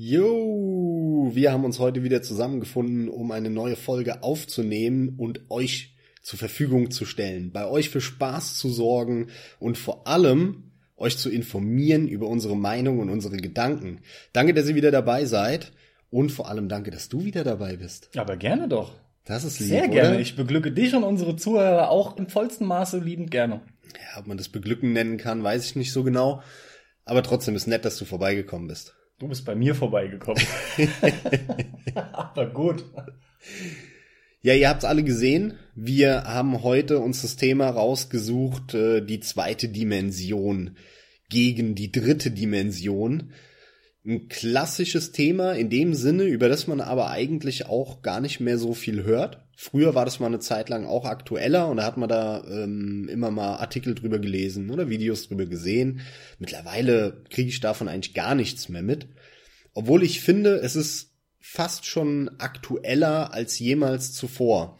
Jo, wir haben uns heute wieder zusammengefunden, um eine neue Folge aufzunehmen und euch zur Verfügung zu stellen, bei euch für Spaß zu sorgen und vor allem euch zu informieren über unsere Meinung und unsere Gedanken. Danke, dass ihr wieder dabei seid und vor allem danke, dass du wieder dabei bist. Aber gerne doch. Das ist lieb, Sehr gerne. Oder? Ich beglücke dich und unsere Zuhörer auch im vollsten Maße liebend gerne. Ja, ob man das beglücken nennen kann, weiß ich nicht so genau. Aber trotzdem ist nett, dass du vorbeigekommen bist. Du bist bei mir vorbeigekommen. Aber gut. Ja, ihr habt's alle gesehen. Wir haben heute uns das Thema rausgesucht, äh, die zweite Dimension gegen die dritte Dimension. Ein klassisches Thema in dem Sinne, über das man aber eigentlich auch gar nicht mehr so viel hört. Früher war das mal eine Zeit lang auch aktueller und da hat man da ähm, immer mal Artikel drüber gelesen oder Videos drüber gesehen. Mittlerweile kriege ich davon eigentlich gar nichts mehr mit. Obwohl ich finde, es ist fast schon aktueller als jemals zuvor.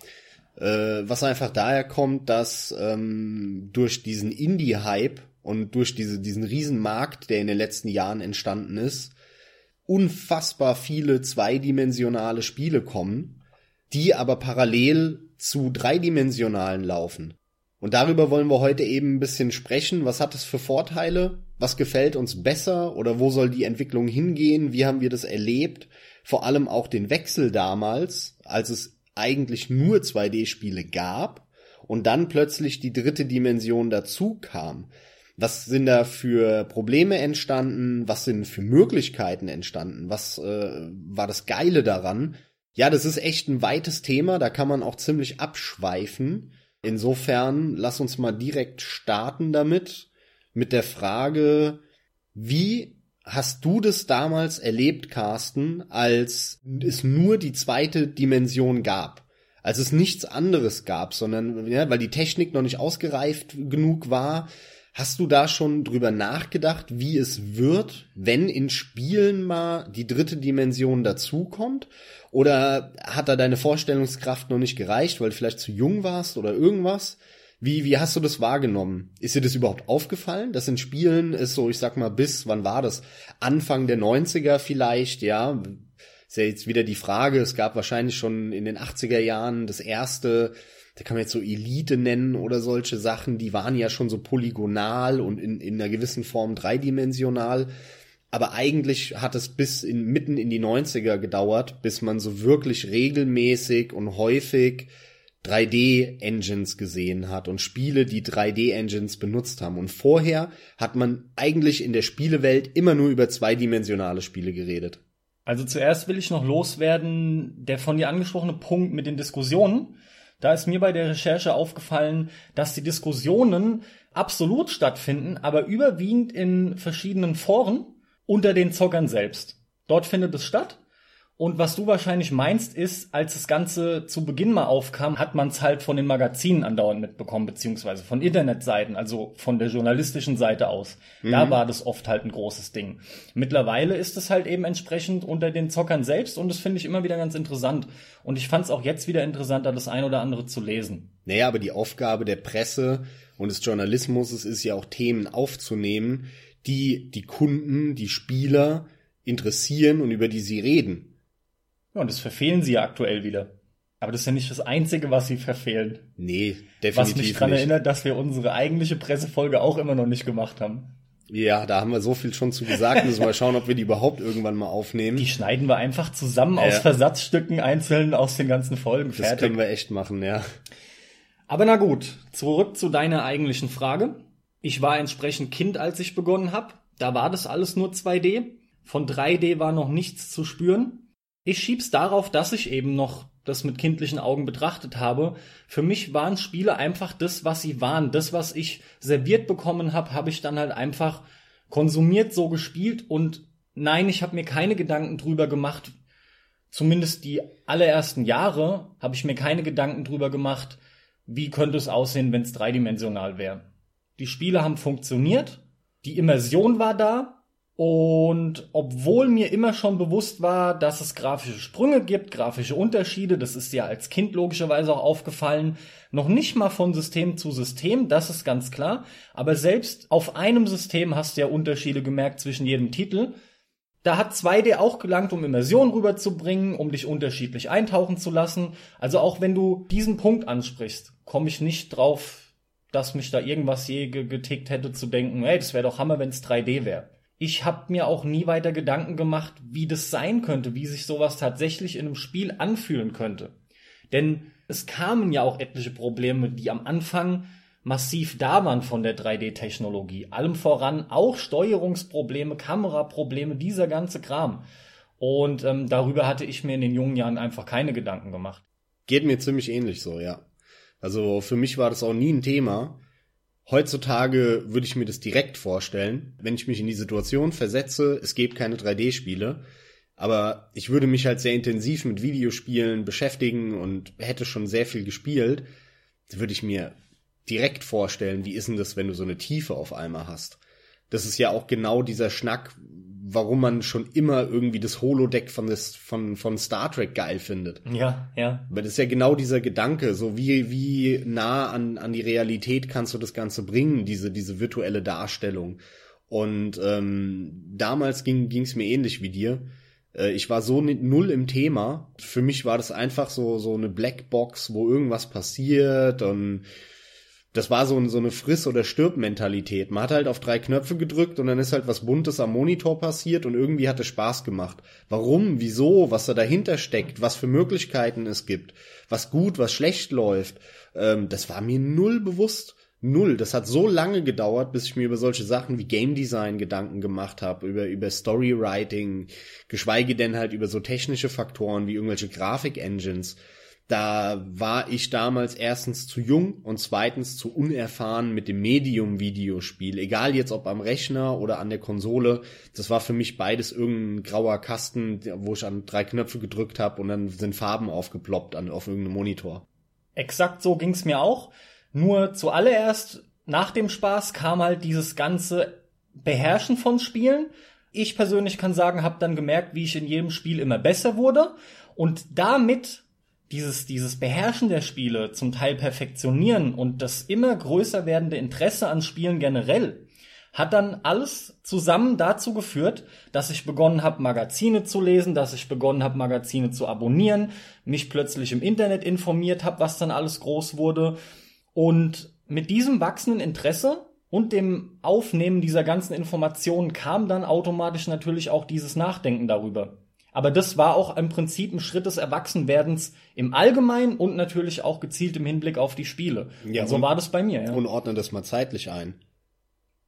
Äh, was einfach daher kommt, dass ähm, durch diesen Indie-Hype und durch diese, diesen Riesenmarkt, der in den letzten Jahren entstanden ist, unfassbar viele zweidimensionale Spiele kommen, die aber parallel zu dreidimensionalen laufen. Und darüber wollen wir heute eben ein bisschen sprechen. Was hat es für Vorteile? Was gefällt uns besser? Oder wo soll die Entwicklung hingehen? Wie haben wir das erlebt? Vor allem auch den Wechsel damals, als es eigentlich nur 2D-Spiele gab und dann plötzlich die dritte Dimension dazu kam. Was sind da für Probleme entstanden? Was sind für Möglichkeiten entstanden? Was äh, war das Geile daran? Ja, das ist echt ein weites Thema, da kann man auch ziemlich abschweifen. Insofern lass uns mal direkt starten damit, mit der Frage, wie hast du das damals erlebt, Carsten, als es nur die zweite Dimension gab? Als es nichts anderes gab, sondern, ja, weil die Technik noch nicht ausgereift genug war, Hast du da schon drüber nachgedacht, wie es wird, wenn in Spielen mal die dritte Dimension dazukommt? Oder hat da deine Vorstellungskraft noch nicht gereicht, weil du vielleicht zu jung warst oder irgendwas? Wie, wie hast du das wahrgenommen? Ist dir das überhaupt aufgefallen, dass in Spielen ist so, ich sag mal, bis, wann war das? Anfang der 90er vielleicht, ja? Ist ja jetzt wieder die Frage, es gab wahrscheinlich schon in den 80er Jahren das erste da kann man jetzt so Elite nennen oder solche Sachen, die waren ja schon so polygonal und in, in einer gewissen Form dreidimensional. Aber eigentlich hat es bis in, mitten in die 90er gedauert, bis man so wirklich regelmäßig und häufig 3D-Engines gesehen hat und Spiele, die 3D-Engines benutzt haben. Und vorher hat man eigentlich in der Spielewelt immer nur über zweidimensionale Spiele geredet. Also zuerst will ich noch loswerden, der von dir angesprochene Punkt mit den Diskussionen. Da ist mir bei der Recherche aufgefallen, dass die Diskussionen absolut stattfinden, aber überwiegend in verschiedenen Foren unter den Zockern selbst. Dort findet es statt. Und was du wahrscheinlich meinst, ist, als das Ganze zu Beginn mal aufkam, hat man es halt von den Magazinen andauernd mitbekommen, beziehungsweise von Internetseiten, also von der journalistischen Seite aus. Mhm. Da war das oft halt ein großes Ding. Mittlerweile ist es halt eben entsprechend unter den Zockern selbst und das finde ich immer wieder ganz interessant. Und ich fand es auch jetzt wieder interessanter, das ein oder andere zu lesen. Naja, aber die Aufgabe der Presse und des Journalismus ist ja auch Themen aufzunehmen, die die Kunden, die Spieler interessieren und über die sie reden. Ja, und das verfehlen sie ja aktuell wieder. Aber das ist ja nicht das Einzige, was sie verfehlen. Nee, definitiv Was mich daran erinnert, dass wir unsere eigentliche Pressefolge auch immer noch nicht gemacht haben. Ja, da haben wir so viel schon zu gesagt. Müssen wir mal schauen, ob wir die überhaupt irgendwann mal aufnehmen. Die schneiden wir einfach zusammen ja. aus Versatzstücken einzeln aus den ganzen Folgen. Fertig. Das können wir echt machen, ja. Aber na gut, zurück zu deiner eigentlichen Frage. Ich war entsprechend Kind, als ich begonnen habe. Da war das alles nur 2D. Von 3D war noch nichts zu spüren. Ich schieb's darauf, dass ich eben noch das mit kindlichen Augen betrachtet habe. Für mich waren Spiele einfach das, was sie waren. Das, was ich serviert bekommen habe, habe ich dann halt einfach konsumiert, so gespielt und nein, ich habe mir keine Gedanken drüber gemacht. Zumindest die allerersten Jahre habe ich mir keine Gedanken drüber gemacht, wie könnte es aussehen, wenn es dreidimensional wäre. Die Spiele haben funktioniert, die Immersion war da, und obwohl mir immer schon bewusst war, dass es grafische Sprünge gibt, grafische Unterschiede, das ist ja als Kind logischerweise auch aufgefallen, noch nicht mal von System zu System, das ist ganz klar, aber selbst auf einem System hast du ja Unterschiede gemerkt zwischen jedem Titel. Da hat 2D auch gelangt, um Immersion rüberzubringen, um dich unterschiedlich eintauchen zu lassen. Also auch wenn du diesen Punkt ansprichst, komme ich nicht drauf, dass mich da irgendwas je getickt hätte zu denken, hey, das wäre doch Hammer, wenn es 3D wäre. Ich habe mir auch nie weiter Gedanken gemacht, wie das sein könnte, wie sich sowas tatsächlich in einem Spiel anfühlen könnte. Denn es kamen ja auch etliche Probleme, die am Anfang massiv da waren von der 3D-Technologie. Allem voran auch Steuerungsprobleme, Kameraprobleme, dieser ganze Kram. Und ähm, darüber hatte ich mir in den jungen Jahren einfach keine Gedanken gemacht. Geht mir ziemlich ähnlich so, ja. Also für mich war das auch nie ein Thema. Heutzutage würde ich mir das direkt vorstellen, wenn ich mich in die Situation versetze, es gibt keine 3D-Spiele, aber ich würde mich halt sehr intensiv mit Videospielen beschäftigen und hätte schon sehr viel gespielt, würde ich mir direkt vorstellen, wie ist denn das, wenn du so eine Tiefe auf einmal hast. Das ist ja auch genau dieser Schnack, warum man schon immer irgendwie das Holodeck von, das, von, von Star Trek geil findet. Ja, ja. Aber das ist ja genau dieser Gedanke, so wie, wie nah an, an die Realität kannst du das Ganze bringen, diese, diese virtuelle Darstellung. Und ähm, damals ging es mir ähnlich wie dir. Äh, ich war so null im Thema. Für mich war das einfach so, so eine Blackbox, wo irgendwas passiert und das war so, so eine Friss- oder Stirb-Mentalität. Man hat halt auf drei Knöpfe gedrückt und dann ist halt was Buntes am Monitor passiert und irgendwie hat es Spaß gemacht. Warum, wieso, was da dahinter steckt, was für Möglichkeiten es gibt, was gut, was schlecht läuft, ähm, das war mir null bewusst. Null. Das hat so lange gedauert, bis ich mir über solche Sachen wie Game Design Gedanken gemacht habe, über, über Storywriting, geschweige denn halt über so technische Faktoren wie irgendwelche Grafik-Engines da war ich damals erstens zu jung und zweitens zu unerfahren mit dem Medium Videospiel. Egal jetzt ob am Rechner oder an der Konsole, das war für mich beides irgendein grauer Kasten, wo ich an drei Knöpfe gedrückt habe und dann sind Farben aufgeploppt an, auf irgendeinem Monitor. Exakt so ging's mir auch. Nur zuallererst nach dem Spaß kam halt dieses ganze Beherrschen von Spielen. Ich persönlich kann sagen, habe dann gemerkt, wie ich in jedem Spiel immer besser wurde und damit dieses, dieses Beherrschen der Spiele, zum Teil perfektionieren und das immer größer werdende Interesse an Spielen generell, hat dann alles zusammen dazu geführt, dass ich begonnen habe, Magazine zu lesen, dass ich begonnen habe, Magazine zu abonnieren, mich plötzlich im Internet informiert habe, was dann alles groß wurde. Und mit diesem wachsenden Interesse und dem Aufnehmen dieser ganzen Informationen kam dann automatisch natürlich auch dieses Nachdenken darüber. Aber das war auch im Prinzip ein Schritt des Erwachsenwerdens im Allgemeinen und natürlich auch gezielt im Hinblick auf die Spiele. Ja, und so und, war das bei mir. Ja. Und ordne das mal zeitlich ein.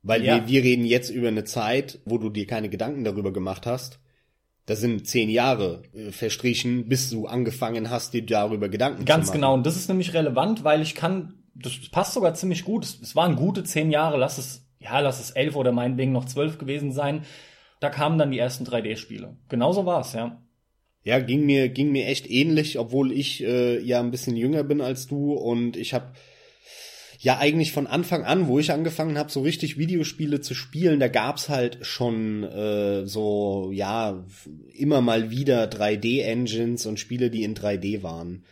Weil ja. wir, wir reden jetzt über eine Zeit, wo du dir keine Gedanken darüber gemacht hast. Da sind zehn Jahre äh, verstrichen, bis du angefangen hast, dir darüber Gedanken Ganz zu machen. Ganz genau. Und das ist nämlich relevant, weil ich kann, das passt sogar ziemlich gut. Es, es waren gute zehn Jahre, lass es, ja, lass es elf oder meinetwegen noch zwölf gewesen sein da kamen dann die ersten 3D-Spiele. Genauso war's, ja. Ja, ging mir ging mir echt ähnlich, obwohl ich äh, ja ein bisschen jünger bin als du und ich habe ja eigentlich von Anfang an, wo ich angefangen habe, so richtig Videospiele zu spielen, da gab's halt schon äh, so ja immer mal wieder 3D-Engines und Spiele, die in 3D waren.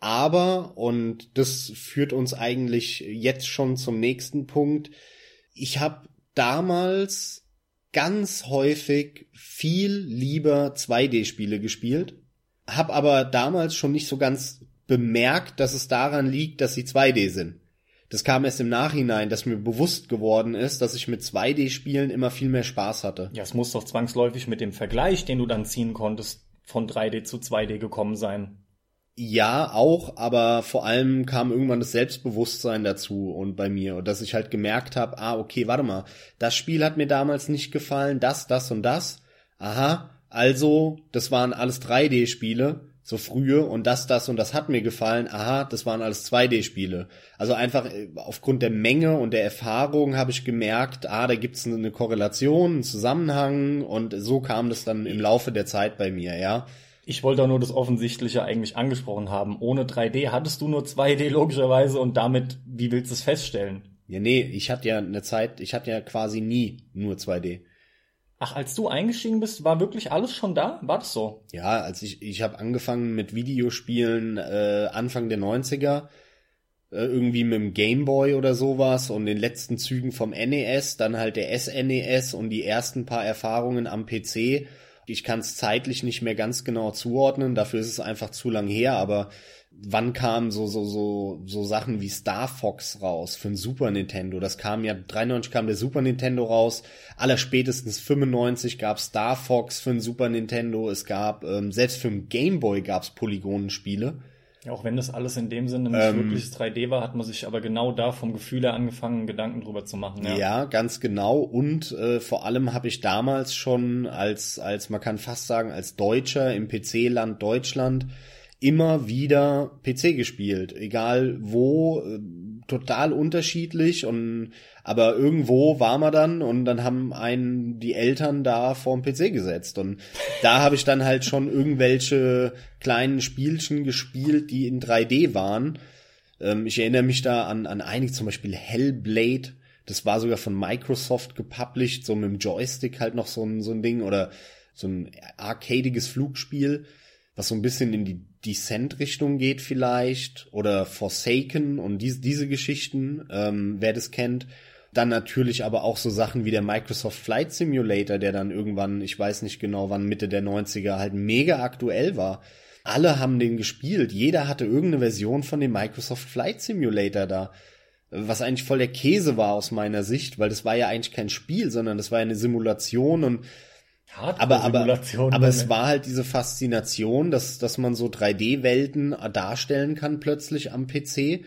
Aber und das führt uns eigentlich jetzt schon zum nächsten Punkt. Ich habe damals ganz häufig viel lieber 2D-Spiele gespielt, hab aber damals schon nicht so ganz bemerkt, dass es daran liegt, dass sie 2D sind. Das kam erst im Nachhinein, dass mir bewusst geworden ist, dass ich mit 2D-Spielen immer viel mehr Spaß hatte. Ja, es muss doch zwangsläufig mit dem Vergleich, den du dann ziehen konntest, von 3D zu 2D gekommen sein. Ja, auch, aber vor allem kam irgendwann das Selbstbewusstsein dazu und bei mir, dass ich halt gemerkt habe, ah, okay, warte mal, das Spiel hat mir damals nicht gefallen, das, das und das. Aha, also, das waren alles 3D-Spiele, so frühe, und das, das und das hat mir gefallen. Aha, das waren alles 2D-Spiele. Also einfach äh, aufgrund der Menge und der Erfahrung habe ich gemerkt, ah, da gibt's eine Korrelation, einen Zusammenhang und so kam das dann im Laufe der Zeit bei mir, ja. Ich wollte auch nur das Offensichtliche eigentlich angesprochen haben. Ohne 3D hattest du nur 2D logischerweise und damit, wie willst du es feststellen? Ja, nee, ich hatte ja eine Zeit, ich hatte ja quasi nie nur 2D. Ach, als du eingestiegen bist, war wirklich alles schon da? War das so? Ja, als ich, ich habe angefangen mit Videospielen äh, Anfang der 90er. äh, irgendwie mit dem Game Boy oder sowas und den letzten Zügen vom NES, dann halt der SNES und die ersten paar Erfahrungen am PC. Ich kann es zeitlich nicht mehr ganz genau zuordnen, dafür ist es einfach zu lang her, aber wann kamen so so so so Sachen wie Star Fox raus für ein Super Nintendo? Das kam ja 93 kam der Super Nintendo raus. Allerspätestens 95 gab Star Fox für ein Super Nintendo. Es gab ähm, selbst für ein Game Boy gab's Polygonenspiele. Ja, auch wenn das alles in dem Sinne nicht ähm, wirkliches 3D war, hat man sich aber genau da vom Gefühl her angefangen, Gedanken drüber zu machen. Ja, ja ganz genau. Und äh, vor allem habe ich damals schon als als man kann fast sagen als Deutscher im PC-Land Deutschland immer wieder PC gespielt, egal wo, äh, total unterschiedlich und aber irgendwo war man dann und dann haben einen die Eltern da vorm PC gesetzt und da habe ich dann halt schon irgendwelche kleinen Spielchen gespielt, die in 3D waren. Ähm, ich erinnere mich da an an einige, zum Beispiel Hellblade. Das war sogar von Microsoft gepublished, so mit dem Joystick halt noch so ein so ein Ding oder so ein arcadiges Flugspiel was so ein bisschen in die Descent-Richtung geht vielleicht oder Forsaken und die, diese Geschichten, ähm, wer das kennt. Dann natürlich aber auch so Sachen wie der Microsoft Flight Simulator, der dann irgendwann, ich weiß nicht genau wann, Mitte der 90er halt mega aktuell war. Alle haben den gespielt. Jeder hatte irgendeine Version von dem Microsoft Flight Simulator da. Was eigentlich voll der Käse war aus meiner Sicht, weil das war ja eigentlich kein Spiel, sondern das war ja eine Simulation und aber, aber, aber es war halt diese Faszination, dass, dass man so 3D-Welten darstellen kann plötzlich am PC.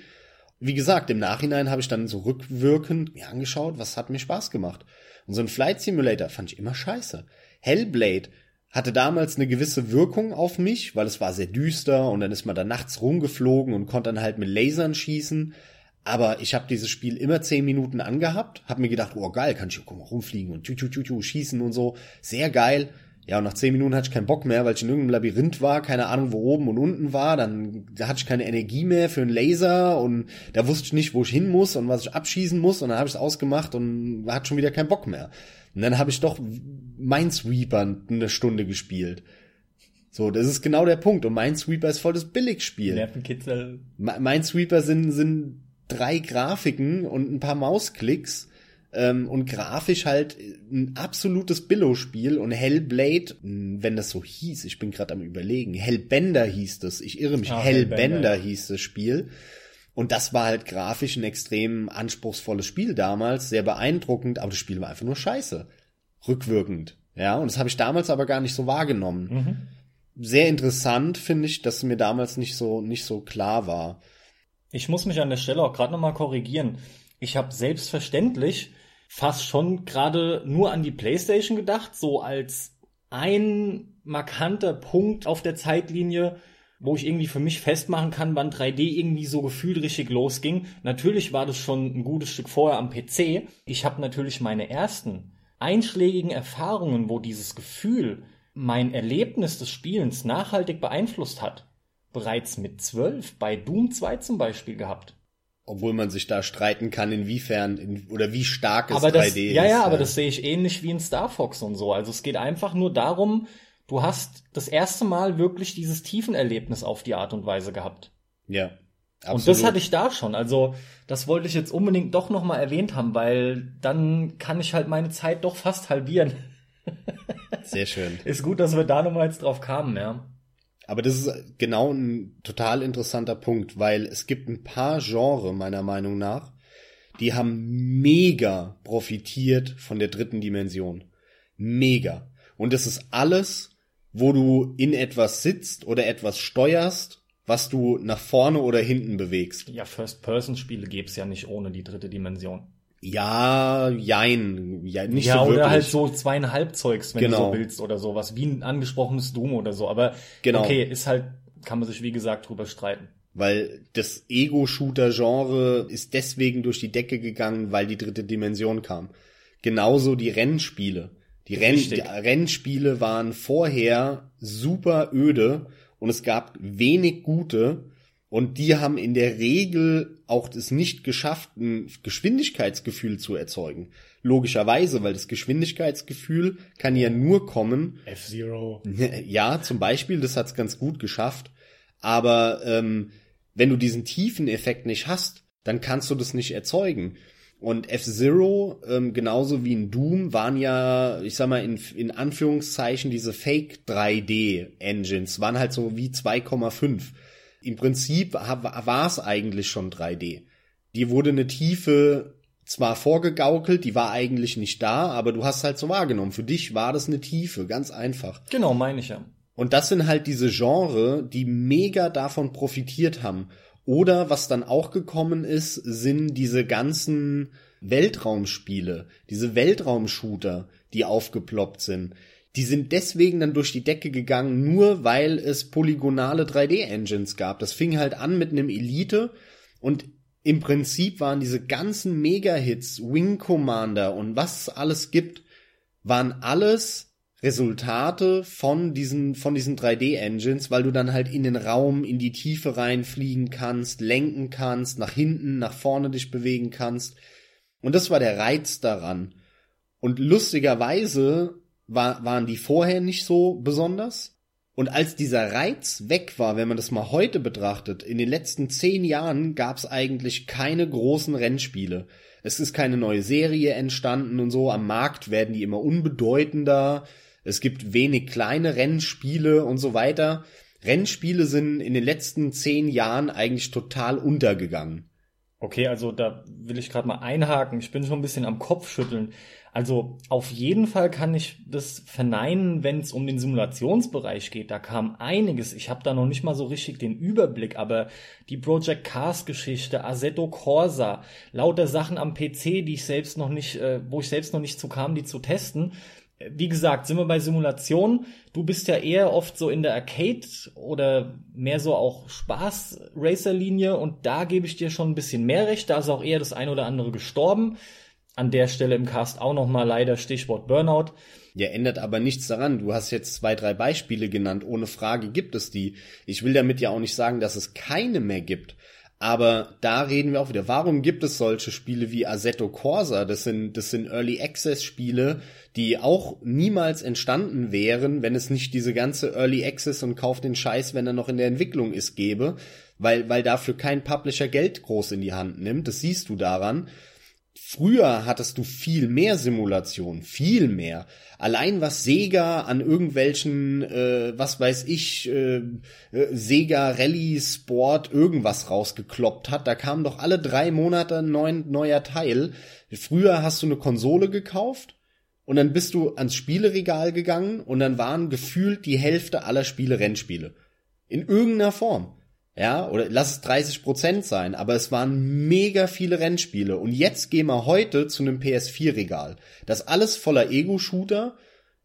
Wie gesagt, im Nachhinein habe ich dann so rückwirkend mir angeschaut, was hat mir Spaß gemacht. Und so ein Flight Simulator fand ich immer scheiße. Hellblade hatte damals eine gewisse Wirkung auf mich, weil es war sehr düster und dann ist man da nachts rumgeflogen und konnte dann halt mit Lasern schießen. Aber ich habe dieses Spiel immer zehn Minuten angehabt, habe mir gedacht, oh geil, kann ich hier guck mal, rumfliegen und tü, tü, tü, tü, schießen und so. Sehr geil. Ja, und nach zehn Minuten hatte ich keinen Bock mehr, weil ich in irgendeinem Labyrinth war, keine Ahnung, wo oben und unten war. Dann da hatte ich keine Energie mehr für einen Laser und da wusste ich nicht, wo ich hin muss und was ich abschießen muss. Und dann habe ich es ausgemacht und hatte schon wieder keinen Bock mehr. Und dann habe ich doch Minesweeper eine Stunde gespielt. So, das ist genau der Punkt. Und Minesweeper ist voll das Billigspiel. Nervenkitzel. Minesweeper sind, sind drei Grafiken und ein paar Mausklicks ähm, und grafisch halt ein absolutes Billo-Spiel und Hellblade, wenn das so hieß, ich bin gerade am überlegen, Hellbender hieß das, ich irre mich, ah, Hellbender, Hellbender hieß das Spiel. Und das war halt grafisch ein extrem anspruchsvolles Spiel damals, sehr beeindruckend, aber das Spiel war einfach nur scheiße. Rückwirkend. Ja, und das habe ich damals aber gar nicht so wahrgenommen. Mhm. Sehr interessant finde ich, dass mir damals nicht so nicht so klar war. Ich muss mich an der Stelle auch gerade nochmal korrigieren. Ich habe selbstverständlich fast schon gerade nur an die PlayStation gedacht, so als ein markanter Punkt auf der Zeitlinie, wo ich irgendwie für mich festmachen kann, wann 3D irgendwie so gefühlt richtig losging. Natürlich war das schon ein gutes Stück vorher am PC. Ich habe natürlich meine ersten einschlägigen Erfahrungen, wo dieses Gefühl mein Erlebnis des Spielens nachhaltig beeinflusst hat, bereits mit zwölf bei Doom 2 zum Beispiel gehabt. Obwohl man sich da streiten kann, inwiefern in, oder wie stark es aber 3D das, ist. Ja, ja, aber das sehe ich ähnlich wie in Star Fox und so. Also es geht einfach nur darum, du hast das erste Mal wirklich dieses Tiefenerlebnis auf die Art und Weise gehabt. Ja. Absolut. Und das hatte ich da schon. Also das wollte ich jetzt unbedingt doch noch mal erwähnt haben, weil dann kann ich halt meine Zeit doch fast halbieren. Sehr schön. Ist gut, dass wir da noch mal jetzt drauf kamen, ja. Aber das ist genau ein total interessanter Punkt, weil es gibt ein paar Genre meiner Meinung nach, die haben mega profitiert von der dritten Dimension. Mega. Und es ist alles, wo du in etwas sitzt oder etwas steuerst, was du nach vorne oder hinten bewegst. Ja, First-Person-Spiele gäb's ja nicht ohne die dritte Dimension. Ja, jein, ja, nicht ja, so wirklich. oder halt so zweieinhalb Zeugs, wenn genau. du so willst oder sowas, wie ein angesprochenes Doom oder so. Aber genau. okay, ist halt, kann man sich wie gesagt drüber streiten. Weil das Ego-Shooter-Genre ist deswegen durch die Decke gegangen, weil die dritte Dimension kam. Genauso die Rennspiele. Die, Renn die Rennspiele waren vorher super öde und es gab wenig gute und die haben in der Regel auch es nicht geschafft, ein Geschwindigkeitsgefühl zu erzeugen. Logischerweise, weil das Geschwindigkeitsgefühl kann ja nur kommen. F-Zero. Ja, zum Beispiel, das hat's ganz gut geschafft. Aber ähm, Wenn du diesen Tiefeneffekt nicht hast, dann kannst du das nicht erzeugen. Und F-Zero, ähm, genauso wie in Doom, waren ja, ich sag mal, in, in Anführungszeichen diese Fake 3D-Engines, waren halt so wie 2,5. Im Prinzip war es eigentlich schon 3D. Die wurde eine Tiefe zwar vorgegaukelt, die war eigentlich nicht da, aber du hast halt so wahrgenommen. Für dich war das eine Tiefe, ganz einfach. Genau, meine ich ja. Und das sind halt diese Genre, die mega davon profitiert haben. Oder was dann auch gekommen ist, sind diese ganzen Weltraumspiele, diese Weltraumshooter, die aufgeploppt sind. Die sind deswegen dann durch die Decke gegangen, nur weil es polygonale 3D-Engines gab. Das fing halt an mit einem Elite und im Prinzip waren diese ganzen Mega-Hits, Wing Commander und was es alles gibt, waren alles Resultate von diesen, von diesen 3D-Engines, weil du dann halt in den Raum, in die Tiefe reinfliegen kannst, lenken kannst, nach hinten, nach vorne dich bewegen kannst. Und das war der Reiz daran. Und lustigerweise war, waren die vorher nicht so besonders. Und als dieser Reiz weg war, wenn man das mal heute betrachtet, in den letzten zehn Jahren gab es eigentlich keine großen Rennspiele. Es ist keine neue Serie entstanden und so. Am Markt werden die immer unbedeutender. Es gibt wenig kleine Rennspiele und so weiter. Rennspiele sind in den letzten zehn Jahren eigentlich total untergegangen. Okay, also da will ich gerade mal einhaken. Ich bin schon ein bisschen am Kopf schütteln. Also auf jeden Fall kann ich das verneinen, wenn es um den Simulationsbereich geht. Da kam einiges. Ich habe da noch nicht mal so richtig den Überblick, aber die Project Cars Geschichte, Assetto Corsa, lauter Sachen am PC, die ich selbst noch nicht, äh, wo ich selbst noch nicht zu kam, die zu testen. Wie gesagt, sind wir bei Simulation. Du bist ja eher oft so in der Arcade oder mehr so auch Spaß-Racer-Linie und da gebe ich dir schon ein bisschen mehr recht. Da ist auch eher das ein oder andere gestorben an der Stelle im Cast auch nochmal leider Stichwort Burnout. Ja, ändert aber nichts daran. Du hast jetzt zwei, drei Beispiele genannt. Ohne Frage gibt es die. Ich will damit ja auch nicht sagen, dass es keine mehr gibt. Aber da reden wir auch wieder. Warum gibt es solche Spiele wie Assetto Corsa? Das sind, das sind Early Access Spiele, die auch niemals entstanden wären, wenn es nicht diese ganze Early Access und Kauf den Scheiß, wenn er noch in der Entwicklung ist, gäbe. Weil, weil dafür kein Publisher Geld groß in die Hand nimmt. Das siehst du daran. Früher hattest du viel mehr Simulation, viel mehr. Allein was Sega an irgendwelchen, äh, was weiß ich, äh, äh, Sega Rally Sport irgendwas rausgekloppt hat, da kam doch alle drei Monate ein neuen, neuer Teil. Früher hast du eine Konsole gekauft und dann bist du ans Spieleregal gegangen und dann waren gefühlt die Hälfte aller Spiele Rennspiele. In irgendeiner Form. Ja, oder lass es 30 Prozent sein, aber es waren mega viele Rennspiele. Und jetzt gehen wir heute zu einem PS4-Regal. Das alles voller Ego-Shooter,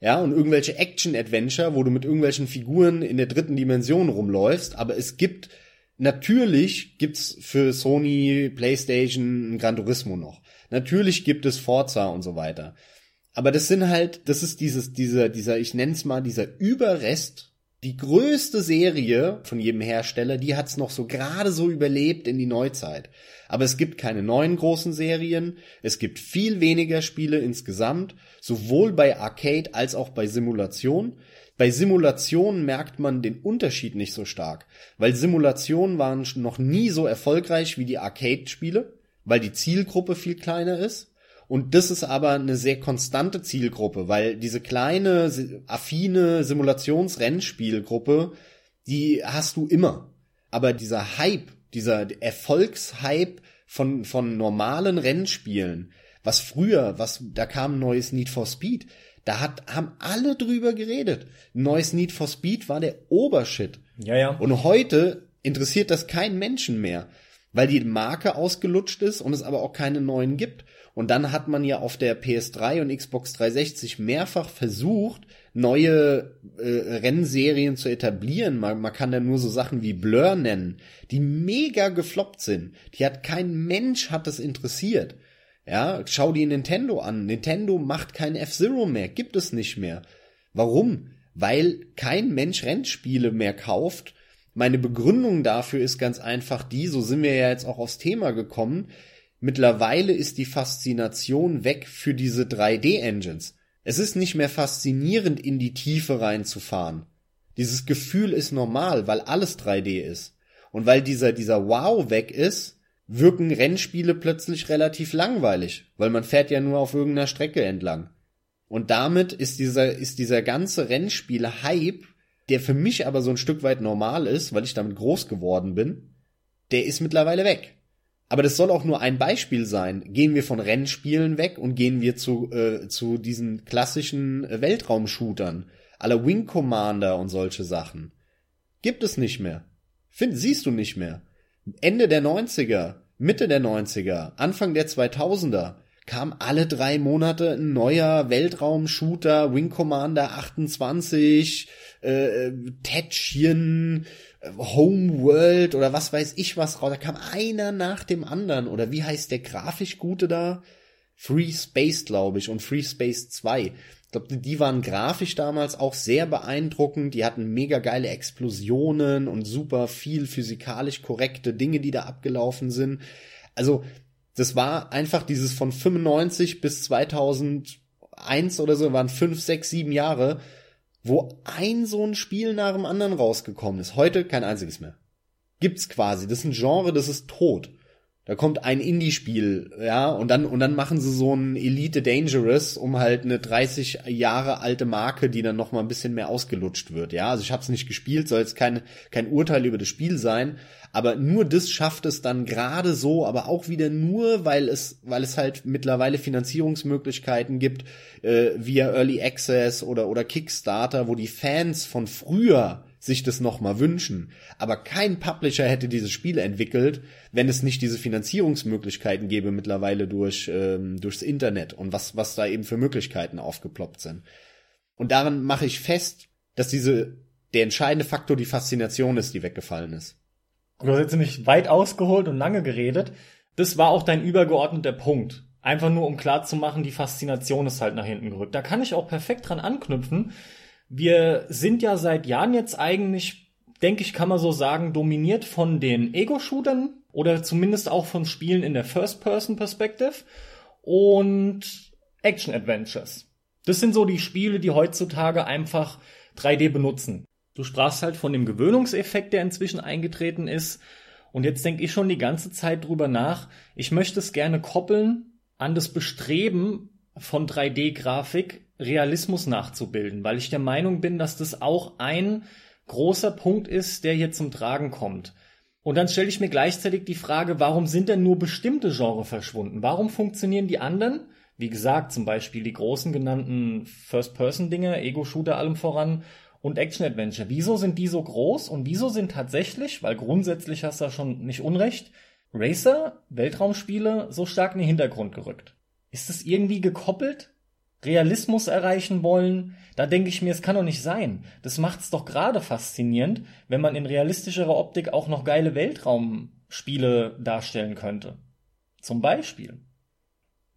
ja, und irgendwelche Action-Adventure, wo du mit irgendwelchen Figuren in der dritten Dimension rumläufst. Aber es gibt, natürlich gibt's für Sony, PlayStation Gran Turismo noch. Natürlich gibt es Forza und so weiter. Aber das sind halt, das ist dieses, dieser, dieser, ich nenn's mal, dieser Überrest die größte Serie von jedem Hersteller, die hat's noch so gerade so überlebt in die Neuzeit. Aber es gibt keine neuen großen Serien, es gibt viel weniger Spiele insgesamt, sowohl bei Arcade als auch bei Simulation. Bei Simulationen merkt man den Unterschied nicht so stark, weil Simulationen waren noch nie so erfolgreich wie die Arcade-Spiele, weil die Zielgruppe viel kleiner ist und das ist aber eine sehr konstante Zielgruppe, weil diese kleine, affine Simulationsrennspielgruppe, die hast du immer. Aber dieser Hype, dieser Erfolgshype von, von normalen Rennspielen, was früher, was, da kam ein neues Need for Speed, da hat, haben alle drüber geredet. Ein neues Need for Speed war der Obershit. Ja, ja. Und heute interessiert das keinen Menschen mehr, weil die Marke ausgelutscht ist und es aber auch keine neuen gibt. Und dann hat man ja auf der PS3 und Xbox 360 mehrfach versucht, neue äh, Rennserien zu etablieren. Man, man kann da nur so Sachen wie Blur nennen, die mega gefloppt sind. Die hat kein Mensch hat das interessiert. Ja, schau dir Nintendo an. Nintendo macht kein F-Zero mehr, gibt es nicht mehr. Warum? Weil kein Mensch Rennspiele mehr kauft. Meine Begründung dafür ist ganz einfach die, so sind wir ja jetzt auch aufs Thema gekommen, Mittlerweile ist die Faszination weg für diese 3D-Engines. Es ist nicht mehr faszinierend, in die Tiefe reinzufahren. Dieses Gefühl ist normal, weil alles 3D ist. Und weil dieser, dieser Wow weg ist, wirken Rennspiele plötzlich relativ langweilig, weil man fährt ja nur auf irgendeiner Strecke entlang. Und damit ist dieser, ist dieser ganze Rennspiele-Hype, der für mich aber so ein Stück weit normal ist, weil ich damit groß geworden bin, der ist mittlerweile weg. Aber das soll auch nur ein Beispiel sein. Gehen wir von Rennspielen weg und gehen wir zu, äh, zu diesen klassischen Weltraumshootern, aller Wing Commander und solche Sachen. Gibt es nicht mehr. Find, siehst du nicht mehr. Ende der 90er, Mitte der 90er, Anfang der 2000er kam alle drei Monate ein neuer Weltraum-Shooter, Wing Commander 28, äh, Tätschchen, Homeworld oder was weiß ich was raus. Da kam einer nach dem anderen. Oder wie heißt der grafisch Gute da? Free Space, glaube ich, und Free Space 2. Ich glaube, die waren grafisch damals auch sehr beeindruckend. Die hatten mega geile Explosionen und super viel physikalisch korrekte Dinge, die da abgelaufen sind. Also, das war einfach dieses von 95 bis 2001 oder so, waren fünf, sechs, sieben Jahre, wo ein so ein Spiel nach dem anderen rausgekommen ist. Heute kein einziges mehr. Gibt's quasi. Das ist ein Genre, das ist tot. Da kommt ein Indie-Spiel, ja, und dann, und dann machen sie so ein Elite Dangerous, um halt eine 30 Jahre alte Marke, die dann noch mal ein bisschen mehr ausgelutscht wird, ja. Also ich habe es nicht gespielt, soll jetzt kein, kein Urteil über das Spiel sein, aber nur das schafft es dann gerade so, aber auch wieder nur, weil es, weil es halt mittlerweile Finanzierungsmöglichkeiten gibt, äh, via Early Access oder, oder Kickstarter, wo die Fans von früher sich das nochmal wünschen. Aber kein Publisher hätte dieses Spiel entwickelt, wenn es nicht diese Finanzierungsmöglichkeiten gäbe mittlerweile durch ähm, durchs Internet und was was da eben für Möglichkeiten aufgeploppt sind. Und daran mache ich fest, dass diese der entscheidende Faktor die Faszination ist, die weggefallen ist. Du hast jetzt nämlich weit ausgeholt und lange geredet. Das war auch dein übergeordneter Punkt. Einfach nur um klar zu machen, die Faszination ist halt nach hinten gerückt. Da kann ich auch perfekt dran anknüpfen, wir sind ja seit Jahren jetzt eigentlich, denke ich, kann man so sagen, dominiert von den Ego-Shootern oder zumindest auch von Spielen in der First-Person-Perspective und Action-Adventures. Das sind so die Spiele, die heutzutage einfach 3D benutzen. Du sprachst halt von dem Gewöhnungseffekt, der inzwischen eingetreten ist. Und jetzt denke ich schon die ganze Zeit drüber nach. Ich möchte es gerne koppeln an das Bestreben von 3D-Grafik Realismus nachzubilden, weil ich der Meinung bin, dass das auch ein großer Punkt ist, der hier zum Tragen kommt. Und dann stelle ich mir gleichzeitig die Frage, warum sind denn nur bestimmte Genre verschwunden? Warum funktionieren die anderen? Wie gesagt, zum Beispiel die großen genannten First-Person-Dinge, Ego-Shooter allem voran und Action-Adventure. Wieso sind die so groß und wieso sind tatsächlich, weil grundsätzlich hast du da schon nicht Unrecht, Racer, Weltraumspiele so stark in den Hintergrund gerückt? Ist das irgendwie gekoppelt? Realismus erreichen wollen, da denke ich mir, es kann doch nicht sein. Das macht's doch gerade faszinierend, wenn man in realistischerer Optik auch noch geile Weltraumspiele darstellen könnte. Zum Beispiel.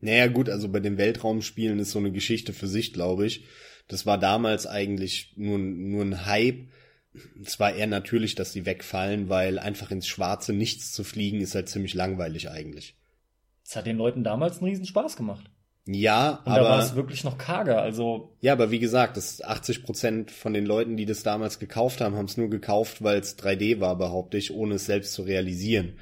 Naja, gut, also bei den Weltraumspielen ist so eine Geschichte für sich, glaube ich. Das war damals eigentlich nur, nur ein Hype. Es war eher natürlich, dass sie wegfallen, weil einfach ins Schwarze nichts zu fliegen ist halt ziemlich langweilig eigentlich. Es hat den Leuten damals einen riesen Spaß gemacht. Ja, und aber. Da war es wirklich noch karger, also. Ja, aber wie gesagt, das 80 Prozent von den Leuten, die das damals gekauft haben, haben es nur gekauft, weil es 3D war, behaupte ich, ohne es selbst zu realisieren.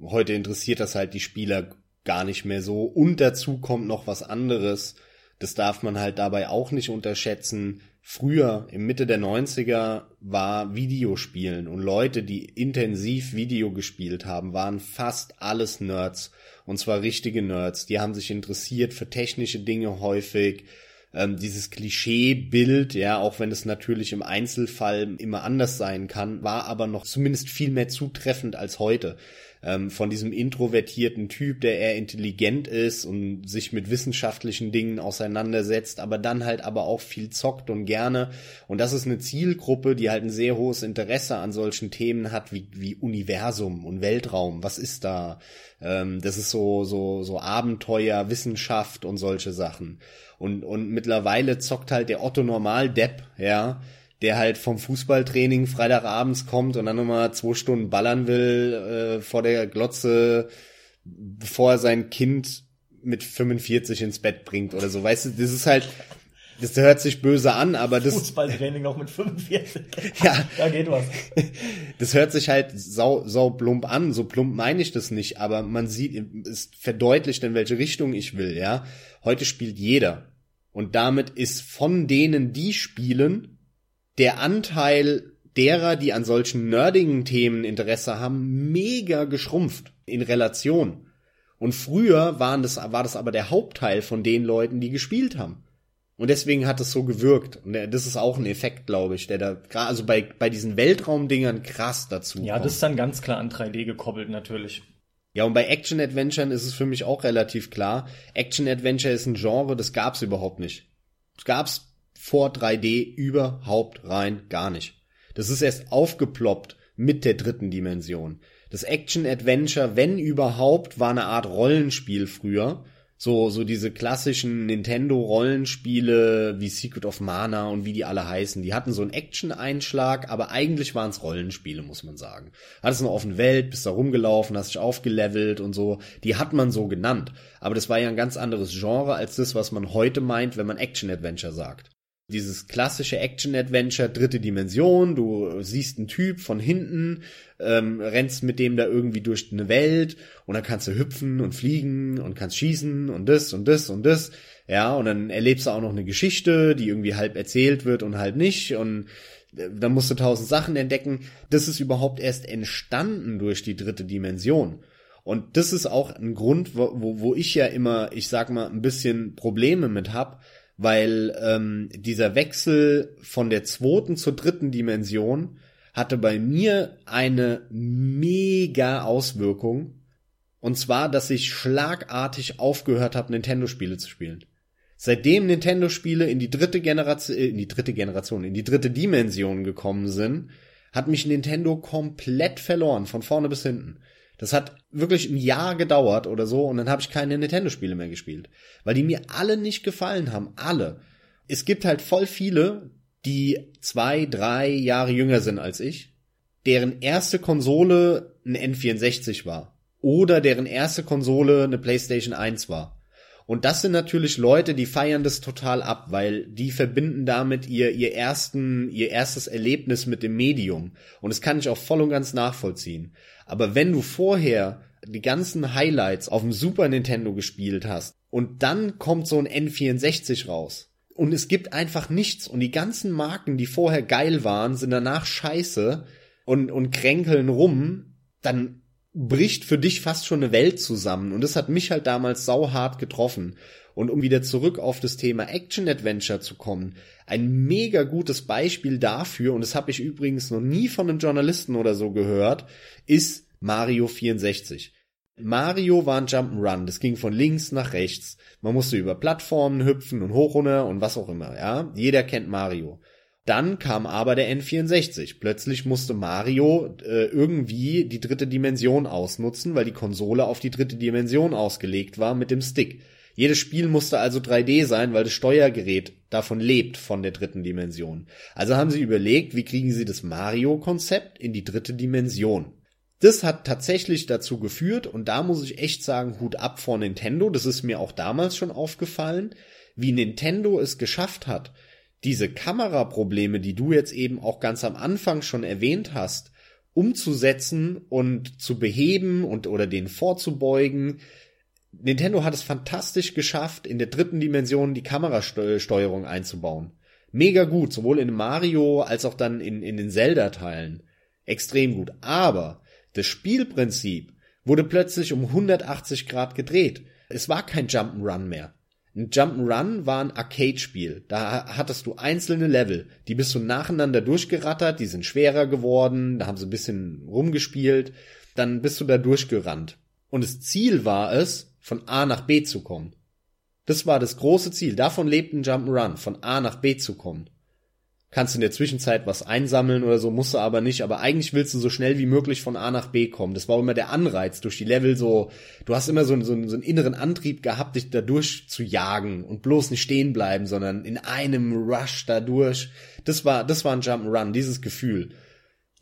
Heute interessiert das halt die Spieler gar nicht mehr so. Und dazu kommt noch was anderes. Das darf man halt dabei auch nicht unterschätzen. Früher, im Mitte der 90er, war Videospielen und Leute, die intensiv Video gespielt haben, waren fast alles Nerds. Und zwar richtige Nerds. Die haben sich interessiert für technische Dinge häufig. Ähm, dieses Klischeebild, ja, auch wenn es natürlich im Einzelfall immer anders sein kann, war aber noch zumindest viel mehr zutreffend als heute ähm, von diesem introvertierten Typ, der eher intelligent ist und sich mit wissenschaftlichen Dingen auseinandersetzt, aber dann halt aber auch viel zockt und gerne. Und das ist eine Zielgruppe, die halt ein sehr hohes Interesse an solchen Themen hat, wie, wie Universum und Weltraum. Was ist da? Ähm, das ist so, so, so Abenteuer, Wissenschaft und solche Sachen. Und, und mittlerweile zockt halt der Otto Normal Depp, ja, der halt vom Fußballtraining Freitagabends kommt und dann nochmal zwei Stunden ballern will äh, vor der Glotze, bevor er sein Kind mit 45 ins Bett bringt oder so. Weißt du, das ist halt, Das hört sich böse an, aber das. Fußballtraining noch mit 45. Ja. Da geht was. Das hört sich halt sau, sau plump an. So plump meine ich das nicht, aber man sieht, es verdeutlicht, in welche Richtung ich will, ja. Heute spielt jeder. Und damit ist von denen, die spielen, der Anteil derer, die an solchen nerdigen Themen Interesse haben, mega geschrumpft in Relation. Und früher waren das, war das aber der Hauptteil von den Leuten, die gespielt haben. Und deswegen hat es so gewirkt. Und das ist auch ein Effekt, glaube ich, der da gerade, also bei, bei diesen Weltraumdingern krass dazu Ja, kommt. das ist dann ganz klar an 3D gekoppelt, natürlich. Ja, und bei Action-Adventuren ist es für mich auch relativ klar. Action-Adventure ist ein Genre, das gab's überhaupt nicht. Das gab's vor 3D überhaupt rein gar nicht. Das ist erst aufgeploppt mit der dritten Dimension. Das Action-Adventure, wenn überhaupt, war eine Art Rollenspiel früher. So, so diese klassischen Nintendo-Rollenspiele wie Secret of Mana und wie die alle heißen. Die hatten so einen Action-Einschlag, aber eigentlich waren es Rollenspiele, muss man sagen. Hattest eine offene Welt, bist da rumgelaufen, hast dich aufgelevelt und so. Die hat man so genannt. Aber das war ja ein ganz anderes Genre als das, was man heute meint, wenn man Action-Adventure sagt. Dieses klassische Action-Adventure, dritte Dimension, du siehst einen Typ von hinten, ähm, rennst mit dem da irgendwie durch eine Welt und dann kannst du hüpfen und fliegen und kannst schießen und das und das und das. Ja, und dann erlebst du auch noch eine Geschichte, die irgendwie halb erzählt wird und halb nicht und äh, dann musst du tausend Sachen entdecken. Das ist überhaupt erst entstanden durch die dritte Dimension. Und das ist auch ein Grund, wo, wo wo ich ja immer, ich sag mal, ein bisschen Probleme mit hab, weil ähm, dieser Wechsel von der zweiten zur dritten Dimension hatte bei mir eine mega Auswirkung. Und zwar, dass ich schlagartig aufgehört habe, Nintendo-Spiele zu spielen. Seitdem Nintendo-Spiele in die dritte Generation, in die dritte Generation, in die dritte Dimension gekommen sind, hat mich Nintendo komplett verloren, von vorne bis hinten. Das hat wirklich ein Jahr gedauert oder so und dann habe ich keine Nintendo-Spiele mehr gespielt, weil die mir alle nicht gefallen haben, alle. Es gibt halt voll viele, die zwei, drei Jahre jünger sind als ich, deren erste Konsole ein N64 war oder deren erste Konsole eine PlayStation 1 war. Und das sind natürlich Leute, die feiern das total ab, weil die verbinden damit ihr, ihr ersten, ihr erstes Erlebnis mit dem Medium. Und das kann ich auch voll und ganz nachvollziehen. Aber wenn du vorher die ganzen Highlights auf dem Super Nintendo gespielt hast und dann kommt so ein N64 raus und es gibt einfach nichts und die ganzen Marken, die vorher geil waren, sind danach scheiße und, und kränkeln rum, dann bricht für dich fast schon eine Welt zusammen. Und das hat mich halt damals sauhart getroffen. Und um wieder zurück auf das Thema Action Adventure zu kommen, ein mega gutes Beispiel dafür, und das habe ich übrigens noch nie von einem Journalisten oder so gehört, ist Mario 64. Mario war ein Jump'n'Run, das ging von links nach rechts. Man musste über Plattformen hüpfen und hoch runter und was auch immer, ja. Jeder kennt Mario. Dann kam aber der N64. Plötzlich musste Mario äh, irgendwie die dritte Dimension ausnutzen, weil die Konsole auf die dritte Dimension ausgelegt war mit dem Stick. Jedes Spiel musste also 3D sein, weil das Steuergerät davon lebt, von der dritten Dimension. Also haben sie überlegt, wie kriegen sie das Mario-Konzept in die dritte Dimension. Das hat tatsächlich dazu geführt, und da muss ich echt sagen, Hut ab vor Nintendo, das ist mir auch damals schon aufgefallen, wie Nintendo es geschafft hat, diese Kameraprobleme, die du jetzt eben auch ganz am Anfang schon erwähnt hast, umzusetzen und zu beheben und oder denen vorzubeugen. Nintendo hat es fantastisch geschafft, in der dritten Dimension die Kamerasteuerung einzubauen. Mega gut, sowohl in Mario als auch dann in, in den Zelda-Teilen. Extrem gut. Aber das Spielprinzip wurde plötzlich um 180 Grad gedreht. Es war kein Jump'n'Run mehr. Ein Jump'n'Run war ein Arcade-Spiel. Da hattest du einzelne Level. Die bist du nacheinander durchgerattert, die sind schwerer geworden, da haben sie ein bisschen rumgespielt. Dann bist du da durchgerannt. Und das Ziel war es, von A nach B zu kommen. Das war das große Ziel. Davon lebt ein Jump'n'Run, von A nach B zu kommen. Kannst in der Zwischenzeit was einsammeln oder so, musst du aber nicht. Aber eigentlich willst du so schnell wie möglich von A nach B kommen. Das war immer der Anreiz durch die Level so. Du hast immer so, so, so einen inneren Antrieb gehabt, dich da durch zu jagen und bloß nicht stehen bleiben, sondern in einem Rush da durch. Das war, das war ein Jump'n'Run, dieses Gefühl.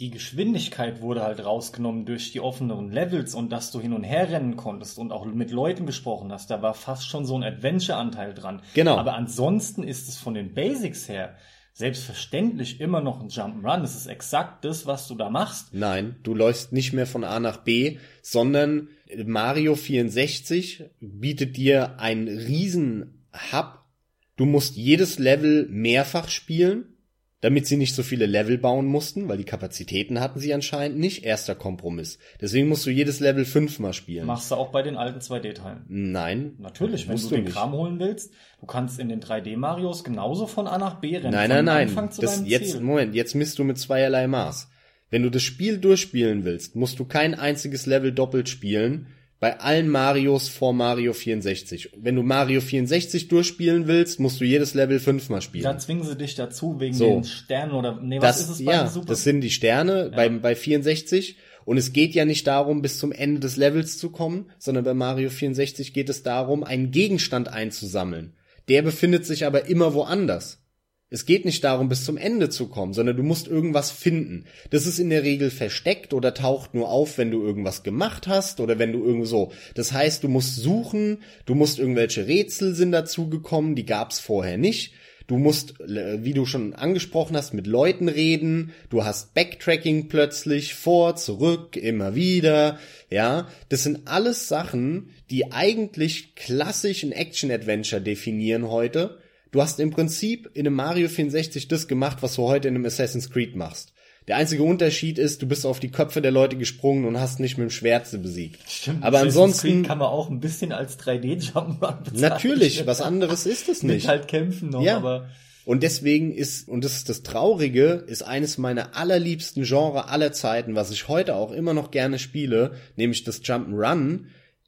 die Geschwindigkeit wurde halt rausgenommen durch die offeneren Levels und dass du hin und her rennen konntest und auch mit Leuten gesprochen hast. Da war fast schon so ein Adventure-Anteil dran. Genau. Aber ansonsten ist es von den Basics her selbstverständlich immer noch ein Jump'n'Run. Es ist exakt das, was du da machst. Nein, du läufst nicht mehr von A nach B, sondern Mario 64 bietet dir einen riesen Hub. Du musst jedes Level mehrfach spielen damit sie nicht so viele Level bauen mussten, weil die Kapazitäten hatten sie anscheinend nicht. Erster Kompromiss. Deswegen musst du jedes Level fünfmal spielen. Machst du auch bei den alten 2D-Teilen? Nein. Natürlich, wenn du, den nicht. Kram holen willst, du kannst in den 3D-Marios genauso von A nach B rennen. Nein, nein, nein. Das jetzt, Ziel. Moment, jetzt misst du mit zweierlei Maß. Wenn du das Spiel durchspielen willst, musst du kein einziges Level doppelt spielen, bei allen Marios vor Mario 64. Wenn du Mario 64 durchspielen willst, musst du jedes Level fünfmal spielen. Dann zwingen sie dich dazu wegen so. den Sternen oder nee, was das, ist es bei ja, Super? Das sind die Sterne ja. bei, bei 64 und es geht ja nicht darum, bis zum Ende des Levels zu kommen, sondern bei Mario 64 geht es darum, einen Gegenstand einzusammeln. Der befindet sich aber immer woanders. Es geht nicht darum, bis zum Ende zu kommen, sondern du musst irgendwas finden. Das ist in der Regel versteckt oder taucht nur auf, wenn du irgendwas gemacht hast oder wenn du irgendwo so. Das heißt, du musst suchen, du musst irgendwelche Rätsel sind dazu gekommen, die gab's vorher nicht. Du musst, äh, wie du schon angesprochen hast, mit Leuten reden. Du hast Backtracking plötzlich vor, zurück, immer wieder. Ja, das sind alles Sachen, die eigentlich klassisch ein Action-Adventure definieren heute Du hast im Prinzip in einem Mario 64 das gemacht, was du heute in einem Assassin's Creed machst. Der einzige Unterschied ist, du bist auf die Köpfe der Leute gesprungen und hast nicht mit dem Schwert sie besiegt. Stimmt, aber Assassin's ansonsten Creed kann man auch ein bisschen als 3D Jump'n'Run bezeichnen. Natürlich, was anderes ist es nicht. Mit halt kämpfen noch, ja. aber und deswegen ist, und das ist das Traurige, ist eines meiner allerliebsten Genre aller Zeiten, was ich heute auch immer noch gerne spiele, nämlich das Jump'n'Run,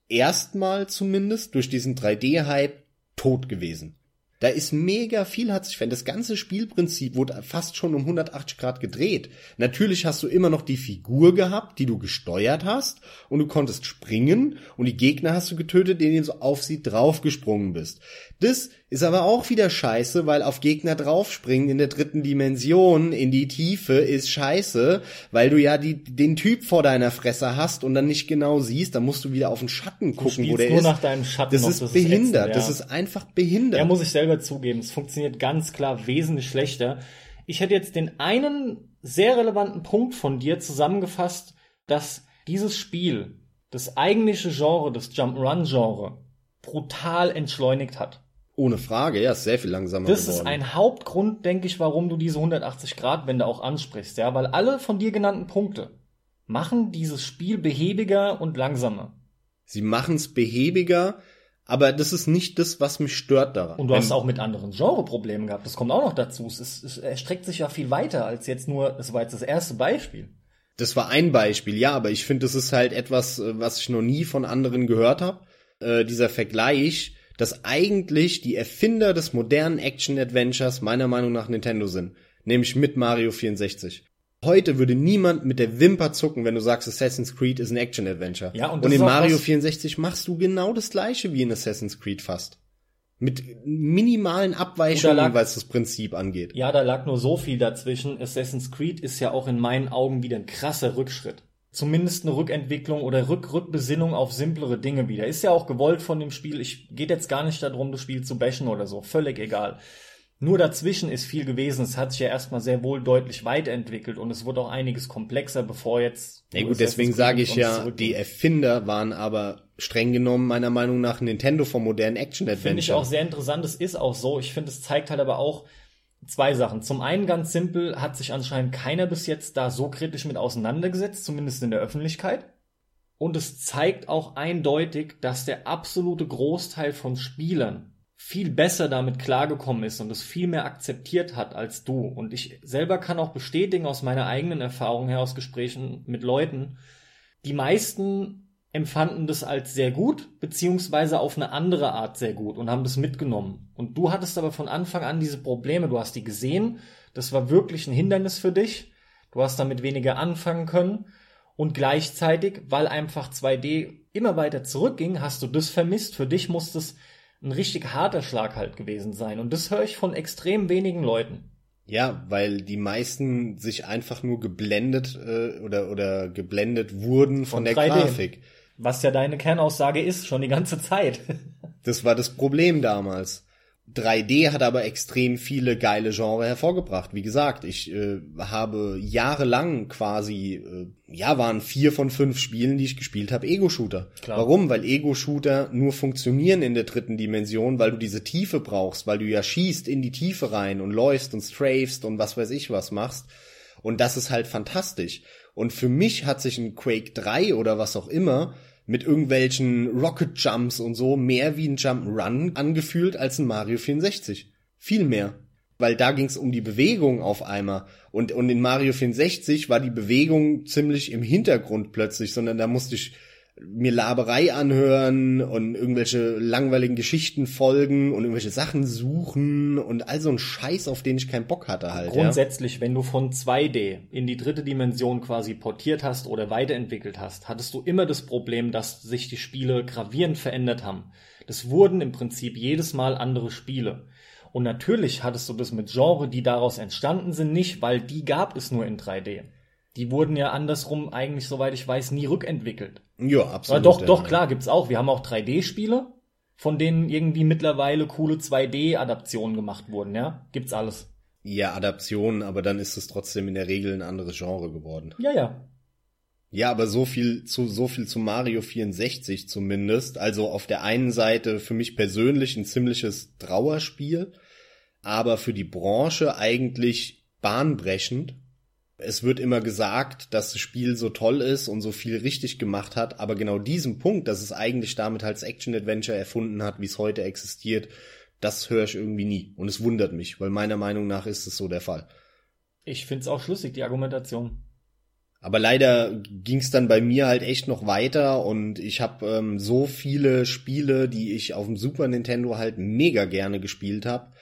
erstmal zumindest durch diesen 3D-Hype tot gewesen. Da ist mega viel hat sich verändert. Das ganze Spielprinzip wurde fast schon um 180 Grad gedreht. Natürlich hast du immer noch die Figur gehabt, die du gesteuert hast und du konntest springen und die Gegner hast du getötet, denen du so auf sie draufgesprungen bist. Das ist aber auch wieder scheiße, weil auf Gegner draufspringen in der dritten Dimension in die Tiefe ist scheiße, weil du ja die, den Typ vor deiner Fresse hast und dann nicht genau siehst, dann musst du wieder auf den Schatten gucken, wo der nur ist. nach deinem Schatten das ist das behindert, ist ätzend, ja. das ist einfach behindert. Ja, muss ich selber zugeben, es funktioniert ganz klar wesentlich schlechter. Ich hätte jetzt den einen sehr relevanten Punkt von dir zusammengefasst, dass dieses Spiel das eigentliche Genre, das Jump-Run-Genre, brutal entschleunigt hat. Ohne Frage, ja, ist sehr viel langsamer Das geworden. ist ein Hauptgrund, denke ich, warum du diese 180-Grad-Wende auch ansprichst, ja, weil alle von dir genannten Punkte machen dieses Spiel behäbiger und langsamer. Sie machen es behäbiger, aber das ist nicht das, was mich stört daran. Und du hast auch mit anderen Genreproblemen gehabt. Das kommt auch noch dazu. Es, ist, es erstreckt sich ja viel weiter als jetzt nur, das war jetzt das erste Beispiel. Das war ein Beispiel, ja, aber ich finde, das ist halt etwas, äh, was ich noch nie von anderen gehört habe. Äh, dieser Vergleich, dass eigentlich die Erfinder des modernen Action-Adventures meiner Meinung nach Nintendo sind. Nämlich mit Mario 64. Heute würde niemand mit der Wimper zucken, wenn du sagst, Assassin's Creed ist ein Action-Adventure. Ja, und, und in Mario 64 machst du genau das gleiche wie in Assassin's Creed fast. Mit minimalen Abweichungen, was das Prinzip angeht. Ja, da lag nur so viel dazwischen. Assassin's Creed ist ja auch in meinen Augen wieder ein krasser Rückschritt zumindest eine Rückentwicklung oder Rück Rückbesinnung auf simplere Dinge wieder. Ist ja auch gewollt von dem Spiel. Ich geht jetzt gar nicht darum, das Spiel zu bashen oder so. Völlig egal. Nur dazwischen ist viel gewesen. Es hat sich ja erstmal sehr wohl deutlich weiterentwickelt und es wurde auch einiges komplexer, bevor jetzt. Ja gut, deswegen sage ich ja, die Erfinder waren aber streng genommen meiner Meinung nach Nintendo vom modernen Action-Adventure. Finde ich auch sehr interessant. Es ist auch so. Ich finde, es zeigt halt aber auch, zwei Sachen. Zum einen ganz simpel hat sich anscheinend keiner bis jetzt da so kritisch mit auseinandergesetzt, zumindest in der Öffentlichkeit. Und es zeigt auch eindeutig, dass der absolute Großteil von Spielern viel besser damit klargekommen ist und es viel mehr akzeptiert hat als du. Und ich selber kann auch bestätigen aus meiner eigenen Erfahrung her aus Gesprächen mit Leuten, die meisten empfanden das als sehr gut, beziehungsweise auf eine andere Art sehr gut und haben das mitgenommen. Und du hattest aber von Anfang an diese Probleme, du hast die gesehen, das war wirklich ein Hindernis für dich, du hast damit weniger anfangen können und gleichzeitig, weil einfach 2D immer weiter zurückging, hast du das vermisst, für dich muss das ein richtig harter Schlag halt gewesen sein und das höre ich von extrem wenigen Leuten. Ja, weil die meisten sich einfach nur geblendet äh, oder oder geblendet wurden von, von der 3D. Grafik. Was ja deine Kernaussage ist, schon die ganze Zeit. das war das Problem damals. 3D hat aber extrem viele geile Genre hervorgebracht. Wie gesagt, ich äh, habe jahrelang quasi, äh, ja, waren vier von fünf Spielen, die ich gespielt habe, Ego-Shooter. Warum? Weil Ego-Shooter nur funktionieren in der dritten Dimension, weil du diese Tiefe brauchst, weil du ja schießt in die Tiefe rein und läufst und strafst und was weiß ich was machst. Und das ist halt fantastisch. Und für mich hat sich ein Quake 3 oder was auch immer mit irgendwelchen Rocket Jumps und so mehr wie ein Jump Run angefühlt als ein Mario 64. Viel mehr. Weil da ging es um die Bewegung auf einmal. Und, und in Mario 64 war die Bewegung ziemlich im Hintergrund plötzlich, sondern da musste ich mir Laberei anhören und irgendwelche langweiligen Geschichten folgen und irgendwelche Sachen suchen und all so ein Scheiß, auf den ich keinen Bock hatte halt. Grundsätzlich, ja. wenn du von 2D in die dritte Dimension quasi portiert hast oder weiterentwickelt hast, hattest du immer das Problem, dass sich die Spiele gravierend verändert haben. Das wurden im Prinzip jedes Mal andere Spiele. Und natürlich hattest du das mit Genre, die daraus entstanden sind, nicht, weil die gab es nur in 3D. Die wurden ja andersrum eigentlich, soweit ich weiß, nie rückentwickelt. Ja, absolut. Aber doch, doch, klar, gibt's auch. Wir haben auch 3D-Spiele, von denen irgendwie mittlerweile coole 2D-Adaptionen gemacht wurden, ja? Gibt's alles. Ja, Adaptionen, aber dann ist es trotzdem in der Regel ein anderes Genre geworden. Ja, ja. Ja, aber so viel zu, so viel zu Mario 64 zumindest. Also auf der einen Seite für mich persönlich ein ziemliches Trauerspiel, aber für die Branche eigentlich bahnbrechend, es wird immer gesagt, dass das Spiel so toll ist und so viel richtig gemacht hat, aber genau diesen Punkt, dass es eigentlich damit als Action-Adventure erfunden hat, wie es heute existiert, das höre ich irgendwie nie. Und es wundert mich, weil meiner Meinung nach ist es so der Fall. Ich find's auch schlüssig, die Argumentation. Aber leider ging's dann bei mir halt echt noch weiter und ich habe ähm, so viele Spiele, die ich auf dem Super Nintendo halt mega gerne gespielt habe,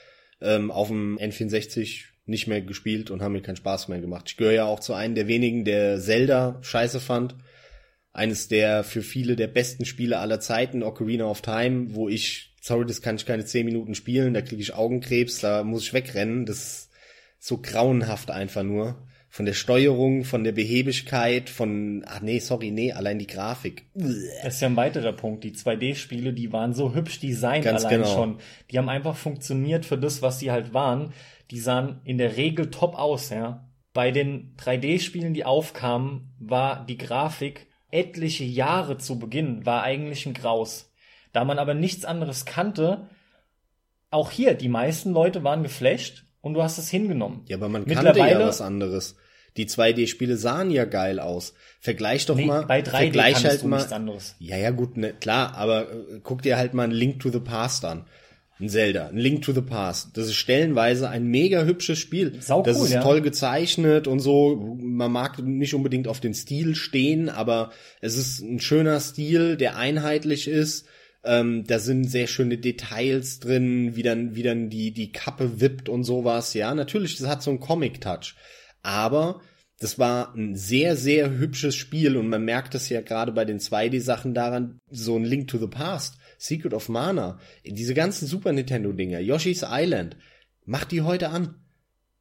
ähm, auf dem N64 nicht mehr gespielt und haben mir keinen Spaß mehr gemacht. Ich gehöre ja auch zu einem der wenigen, der Zelda scheiße fand. Eines der für viele der besten Spiele aller Zeiten, Ocarina of Time, wo ich, sorry, das kann ich keine zehn Minuten spielen, da kriege ich Augenkrebs, da muss ich wegrennen. Das ist so grauenhaft einfach nur. Von der Steuerung, von der Behebigkeit, von, ach nee, sorry, nee, allein die Grafik. Das ist ja ein weiterer Punkt. Die 2D-Spiele, die waren so hübsch designt Ganz allein genau. schon. Die haben einfach funktioniert für das, was sie halt waren die sahen in der Regel top aus, ja. Bei den 3D-Spielen, die aufkamen, war die Grafik etliche Jahre zu Beginn, war eigentlich ein Graus. Da man aber nichts anderes kannte, auch hier, die meisten Leute waren geflasht und du hast es hingenommen. Ja, aber man kannte ja was anderes. Die 2D-Spiele sahen ja geil aus. Vergleich doch nee, mal. Bei 3D vergleich halt mal. Nichts anderes. Ja, ja, gut, ne, klar, aber äh, guck dir halt mal ein Link to the Past an ein Zelda, ein Link to the Past. Das ist stellenweise ein mega hübsches Spiel. Sau das ist ja. toll gezeichnet und so. Man mag nicht unbedingt auf den Stil stehen, aber es ist ein schöner Stil, der einheitlich ist. Ähm, da sind sehr schöne Details drin, wie dann, wie dann die, die Kappe wippt und sowas. Ja, natürlich, das hat so einen Comic-Touch. Aber das war ein sehr, sehr hübsches Spiel und man merkt es ja gerade bei den 2D-Sachen daran, so ein Link to the Past Secret of Mana, diese ganzen Super Nintendo Dinger, Yoshi's Island, mach die heute an.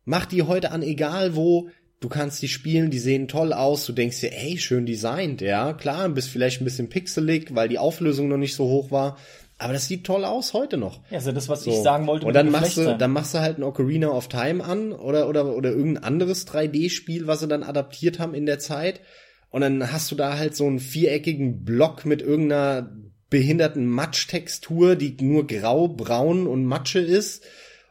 Mach die heute an, egal wo. Du kannst die spielen, die sehen toll aus. Du denkst dir, ey, schön designt, ja, klar, bist vielleicht ein bisschen pixelig, weil die Auflösung noch nicht so hoch war. Aber das sieht toll aus heute noch. Ja, also das, was so. ich sagen wollte. Und dann machst du, dann machst du halt ein Ocarina of Time an oder, oder, oder irgendein anderes 3D-Spiel, was sie dann adaptiert haben in der Zeit. Und dann hast du da halt so einen viereckigen Block mit irgendeiner behinderten Matschtextur, die nur grau, braun und Matsche ist.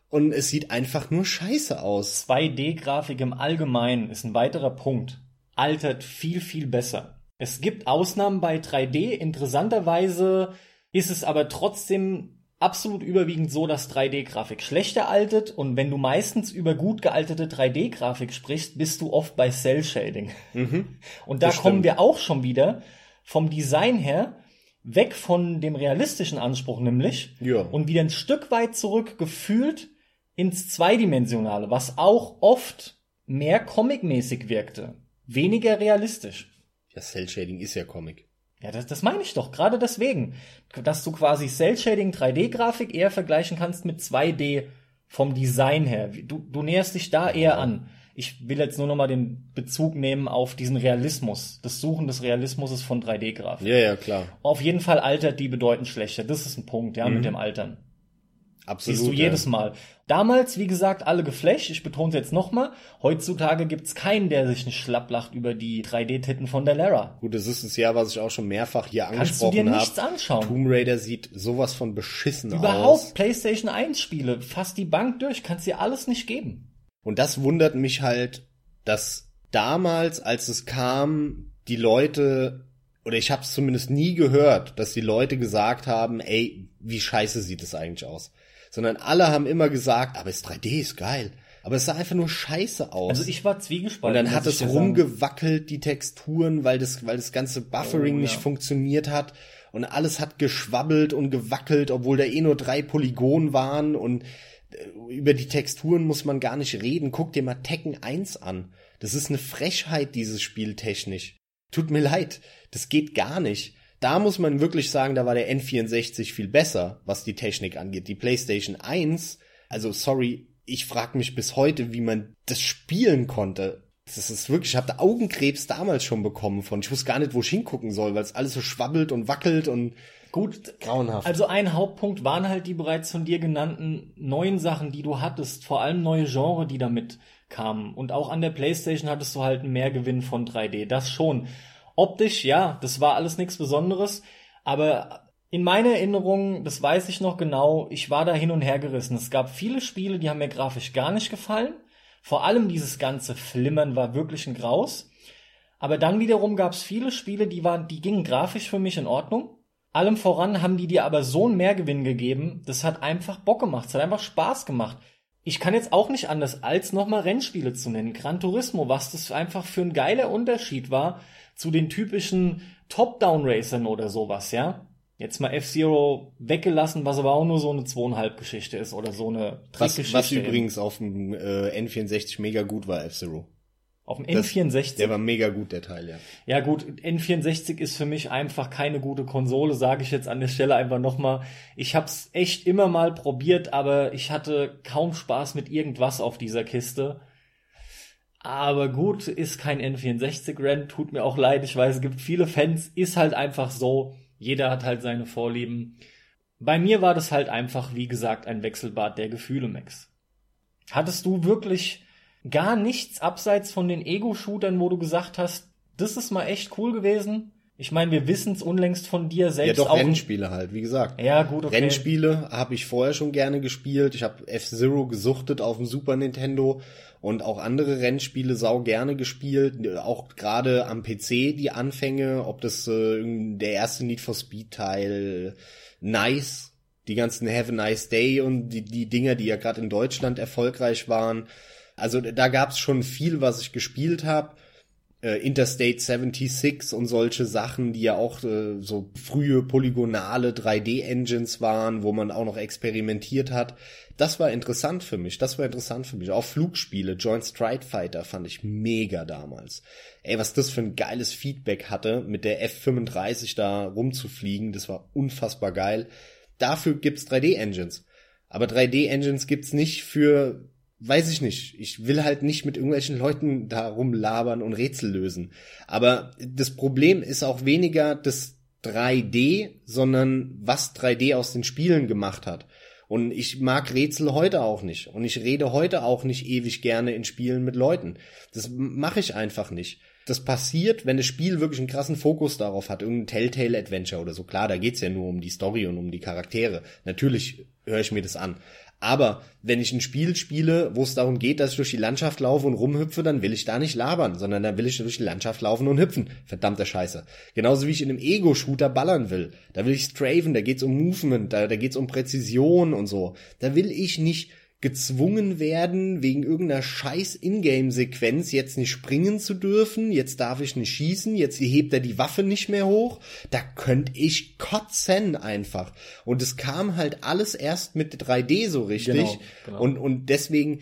Und es sieht einfach nur scheiße aus. 2D-Grafik im Allgemeinen ist ein weiterer Punkt. Altert viel, viel besser. Es gibt Ausnahmen bei 3D. Interessanterweise ist es aber trotzdem absolut überwiegend so, dass 3D-Grafik schlechter altert und wenn du meistens über gut gealterte 3D-Grafik sprichst, bist du oft bei Cell-Shading. Mhm, und da kommen wir auch schon wieder vom Design her weg von dem realistischen Anspruch nämlich ja. und wieder ein Stück weit zurück gefühlt ins Zweidimensionale, was auch oft mehr comicmäßig wirkte, weniger realistisch. Ja, Cell Shading ist ja Comic. Ja, das, das meine ich doch, gerade deswegen, dass du quasi Cell Shading 3D-Grafik eher vergleichen kannst mit 2D vom Design her. Du, du näherst dich da eher an. Ich will jetzt nur noch mal den Bezug nehmen auf diesen Realismus, das Suchen des Realismus von 3D-Grafik. Ja, ja, klar. Auf jeden Fall altert die bedeutend schlechter. Das ist ein Punkt, ja, mit dem Altern. Absolut. Siehst du ja. jedes Mal. Damals, wie gesagt, alle geflasht. Ich betone es jetzt nochmal. Heutzutage gibt's keinen, der sich nicht schlapplacht über die 3D-Titten von der Lara. Gut, das ist es ja, was ich auch schon mehrfach hier Kannst du dir angesprochen nichts habe. anschauen. Tomb Raider sieht sowas von beschissen Überhaupt aus. PlayStation 1 Spiele, fast die Bank durch, kannst dir alles nicht geben. Und das wundert mich halt, dass damals, als es kam, die Leute, oder ich habe es zumindest nie gehört, dass die Leute gesagt haben, ey, wie scheiße sieht es eigentlich aus. Sondern alle haben immer gesagt, aber es 3D ist geil. Aber es sah einfach nur scheiße aus. Also ich war und zwiegespalten. dann hat es rumgewackelt, die Texturen, weil das, weil das ganze Buffering Oh, ja. nicht funktioniert hat. Und alles hat geschwabbelt und gewackelt, obwohl da eh nur drei Polygonen waren. Und über die Texturen muss man gar nicht reden. Guck dir mal Tekken 1 an. Das ist eine Frechheit, dieses Spiel technisch. Tut mir leid. Das geht gar nicht. Da muss man wirklich sagen, da war der N64 viel besser, was die Technik angeht. Die PlayStation 1, also sorry, ich frage mich bis heute, wie man das spielen konnte. Das ist wirklich, ich habe da Augenkrebs damals schon bekommen von. Ich wusste gar nicht, wo ich hingucken soll, weil es alles so schwabbelt und wackelt und Gut, grauenhaft. Also ein Hauptpunkt waren halt die bereits von dir genannten neuen Sachen, die du hattest, vor allem neue Genre, die damit kamen. Und auch an der PlayStation hattest du halt einen Mehrgewinn von 3D, das schon. Optisch, ja, das war alles nichts Besonderes, aber in meiner Erinnerung, das weiß ich noch genau, ich war da hin und her gerissen. Es gab viele Spiele, die haben mir grafisch gar nicht gefallen. Vor allem dieses ganze Flimmern war wirklich ein Graus. Aber dann wiederum gab es viele Spiele, die waren, die gingen grafisch für mich in Ordnung. Allem voran haben die dir aber so einen Mehrgewinn gegeben, das hat einfach Bock gemacht, es hat einfach Spaß gemacht. Ich kann jetzt auch nicht anders, als nochmal Rennspiele zu nennen. Gran Turismo, was das einfach für ein geiler Unterschied war zu den typischen Top-Down-Racern oder sowas, ja. Jetzt mal F-Zero weggelassen, was aber auch nur so eine zweieinhalb Geschichte ist oder so eine was, Trickgeschichte. was übrigens auf dem äh, N64 mega gut war, F-Zero. Auf dem Das- N64. Der war mega gut, der Teil, ja. Ja gut, N64 ist für mich einfach keine gute Konsole, sage ich jetzt an der Stelle einfach nochmal. Ich hab's echt immer mal probiert, aber ich hatte kaum Spaß mit irgendwas auf dieser Kiste. Aber gut, ist kein N64-Rennen, tut mir auch leid, ich weiß, es gibt viele Fans, ist halt einfach so, jeder hat halt seine Vorlieben. Bei mir war das halt einfach, wie gesagt, ein Wechselbad der Gefühle, Max. Hattest du wirklich gar nichts abseits von den Ego-Shootern, wo du gesagt hast, das ist mal echt cool gewesen? Ich meine, wir wissen es unlängst von dir Ja, selbst doch, auch. Rennspiele halt, wie gesagt. Ja, gut, okay. Rennspiele habe ich vorher schon gerne gespielt. Ich habe F-Zero gesuchtet auf dem Super Nintendo und auch andere Rennspiele sau gerne gespielt. Auch gerade am PC die Anfänge, ob das äh, der erste Need for Speed Teil, Nice, die ganzen Have a Nice Day und die, die Dinger, die ja gerade in Deutschland erfolgreich waren. Also da gab's schon viel, was ich gespielt habe äh, Interstate 76 und solche Sachen, die ja auch äh, so frühe polygonale 3D-Engines waren, wo man auch noch experimentiert hat. Das war interessant für mich. Das war interessant für mich. Auch Flugspiele, Joint Strike Fighter fand ich mega damals. Ey, was das für ein geiles Feedback hatte, mit der F35 da rumzufliegen, das war unfassbar geil. Dafür gibt's 3D-Engines. Aber 3D-Engines gibt's nicht für weiß ich nicht. Ich will halt nicht mit irgendwelchen Leuten da rumlabern und Rätsel lösen. Aber das Problem ist auch weniger das 3D, sondern was 3D aus den Spielen gemacht hat. Und ich mag Rätsel heute auch nicht. Und ich rede heute auch nicht ewig gerne in Spielen mit Leuten. Das mache ich einfach nicht. Das passiert, wenn das Spiel wirklich einen krassen Fokus darauf hat, irgendein Telltale Adventure oder so. Klar, da geht's ja nur um die Story und um die Charaktere. Natürlich höre ich mir das an. Aber wenn ich ein Spiel spiele, wo es darum geht, dass ich durch die Landschaft laufe und rumhüpfe, dann will ich da nicht labern, sondern dann will ich durch die Landschaft laufen und hüpfen. Verdammter Scheiße. Genauso wie ich in einem Ego-Shooter ballern will. Da will ich strafen, da geht's um Movement, da, da geht's um Präzision und so. Da will ich nicht gezwungen werden, wegen irgendeiner scheiß Ingame-Sequenz jetzt nicht springen zu dürfen, jetzt darf ich nicht schießen, jetzt hebt er die Waffe nicht mehr hoch. Da könnte ich kotzen einfach. Und es kam halt alles erst mit 3D so richtig. Genau, genau. Und, und deswegen,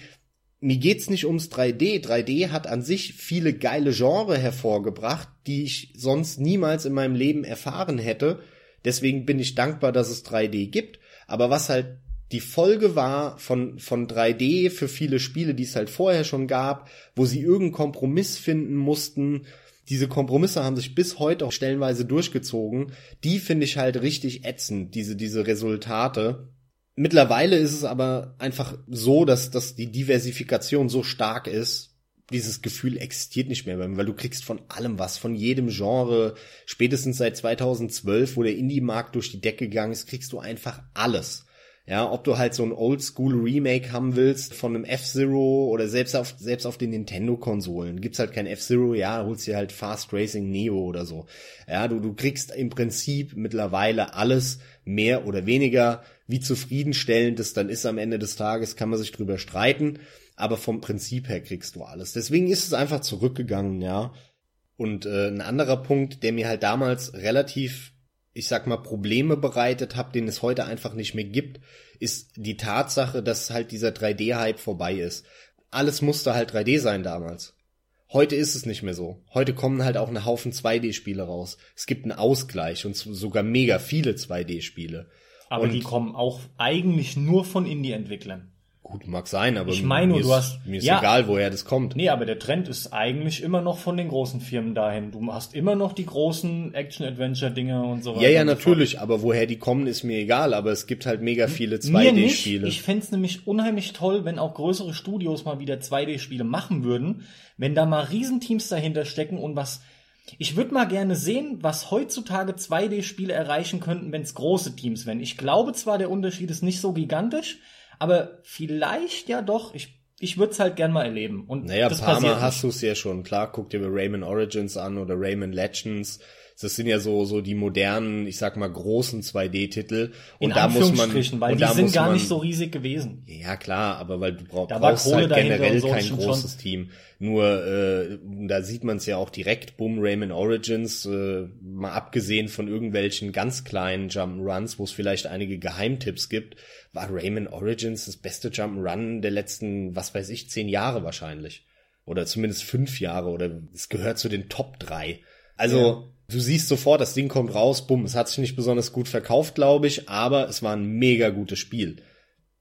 mir geht's nicht ums 3D. 3D hat an sich viele geile Genre hervorgebracht, die ich sonst niemals in meinem Leben erfahren hätte. Deswegen bin ich dankbar, dass es 3D gibt. Aber was halt die Folge war von, von 3D für viele Spiele, die es halt vorher schon gab, wo sie irgendeinen Kompromiss finden mussten. Diese Kompromisse haben sich bis heute auch stellenweise durchgezogen. Die finde ich halt richtig ätzend, diese, diese Resultate. Mittlerweile ist es aber einfach so, dass, dass die Diversifikation so stark ist, dieses Gefühl existiert nicht mehr, weil du kriegst von allem was, von jedem Genre. Spätestens seit 2012, wo der Indie-Markt durch die Decke gegangen ist, kriegst du einfach alles. Ja, ob du halt so ein Oldschool-Remake haben willst von einem F-Zero oder selbst auf, selbst auf den Nintendo-Konsolen. Gibt's halt kein F-Zero, ja, holst dir halt Fast Racing Neo oder so. Ja, du, du kriegst im Prinzip mittlerweile alles mehr oder weniger. Wie zufriedenstellend es dann ist am Ende des Tages, kann man sich drüber streiten. Aber vom Prinzip her kriegst du alles. Deswegen ist es einfach zurückgegangen, ja. Und äh, ein anderer Punkt, der mir halt damals relativ ich sag mal, Probleme bereitet habe, den es heute einfach nicht mehr gibt, ist die Tatsache, dass halt dieser 3D-Hype vorbei ist. Alles musste halt 3D sein damals. Heute ist es nicht mehr so. Heute kommen halt auch ein Haufen 2D-Spiele raus. Es gibt einen Ausgleich und sogar mega viele 2D-Spiele. Aber und die kommen auch eigentlich nur von Indie-Entwicklern. Gut, mag sein, aber ich meine, mir, du ist, hast, mir ist ja, egal, woher das kommt. Nee, aber der Trend ist eigentlich immer noch von den großen Firmen dahin. Du hast immer noch die großen Action-Adventure-Dinger und so weiter. Ja, ja, natürlich, aber woher die kommen, ist mir egal, aber es gibt halt mega viele 2D-Spiele. Ich fände nämlich unheimlich toll, wenn auch größere Studios mal wieder 2D-Spiele machen würden, wenn da mal Riesenteams dahinter stecken und was ich würde mal gerne sehen, was heutzutage 2D-Spiele erreichen könnten, wenn es große Teams wären. Ich glaube zwar, der Unterschied ist nicht so gigantisch, aber vielleicht ja doch. Ich ich würde es halt gern mal erleben. Und naja, das paar Mal hast du es ja schon. Klar, guck dir Rayman Origins an oder Rayman Legends. Das sind ja so so die modernen, ich sag mal großen 2D-Titel. Und da muss man, weil die sind gar man, nicht so riesig gewesen. Ja klar, aber weil du brauch, brauchst halt generell so kein großes schon. Team. Nur äh, da sieht man es ja auch direkt. Boom, Rayman Origins, äh, mal abgesehen von irgendwelchen ganz kleinen Jump'n'Runs, wo es vielleicht einige Geheimtipps gibt, war Rayman Origins das beste Jump'n'Run der letzten, was weiß ich, zehn Jahre wahrscheinlich. Oder zumindest fünf Jahre oder es gehört zu den Top drei. Also ja. Du siehst sofort, das Ding kommt raus, bumm, es hat sich nicht besonders gut verkauft, glaube ich, aber es war ein mega gutes Spiel.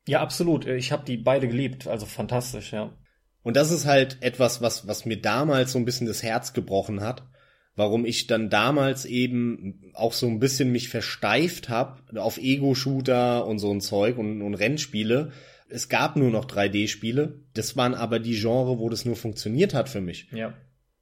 Ja, absolut. Ich habe die beide geliebt, also fantastisch, ja. Und das ist halt etwas, was, was mir damals so ein bisschen das Herz gebrochen hat, warum ich dann damals eben auch so ein bisschen mich versteift habe auf Ego-Shooter und so ein Zeug und, und Rennspiele. Es gab nur noch 3D-Spiele. Das waren aber die Genre, wo das nur funktioniert hat für mich. Ja.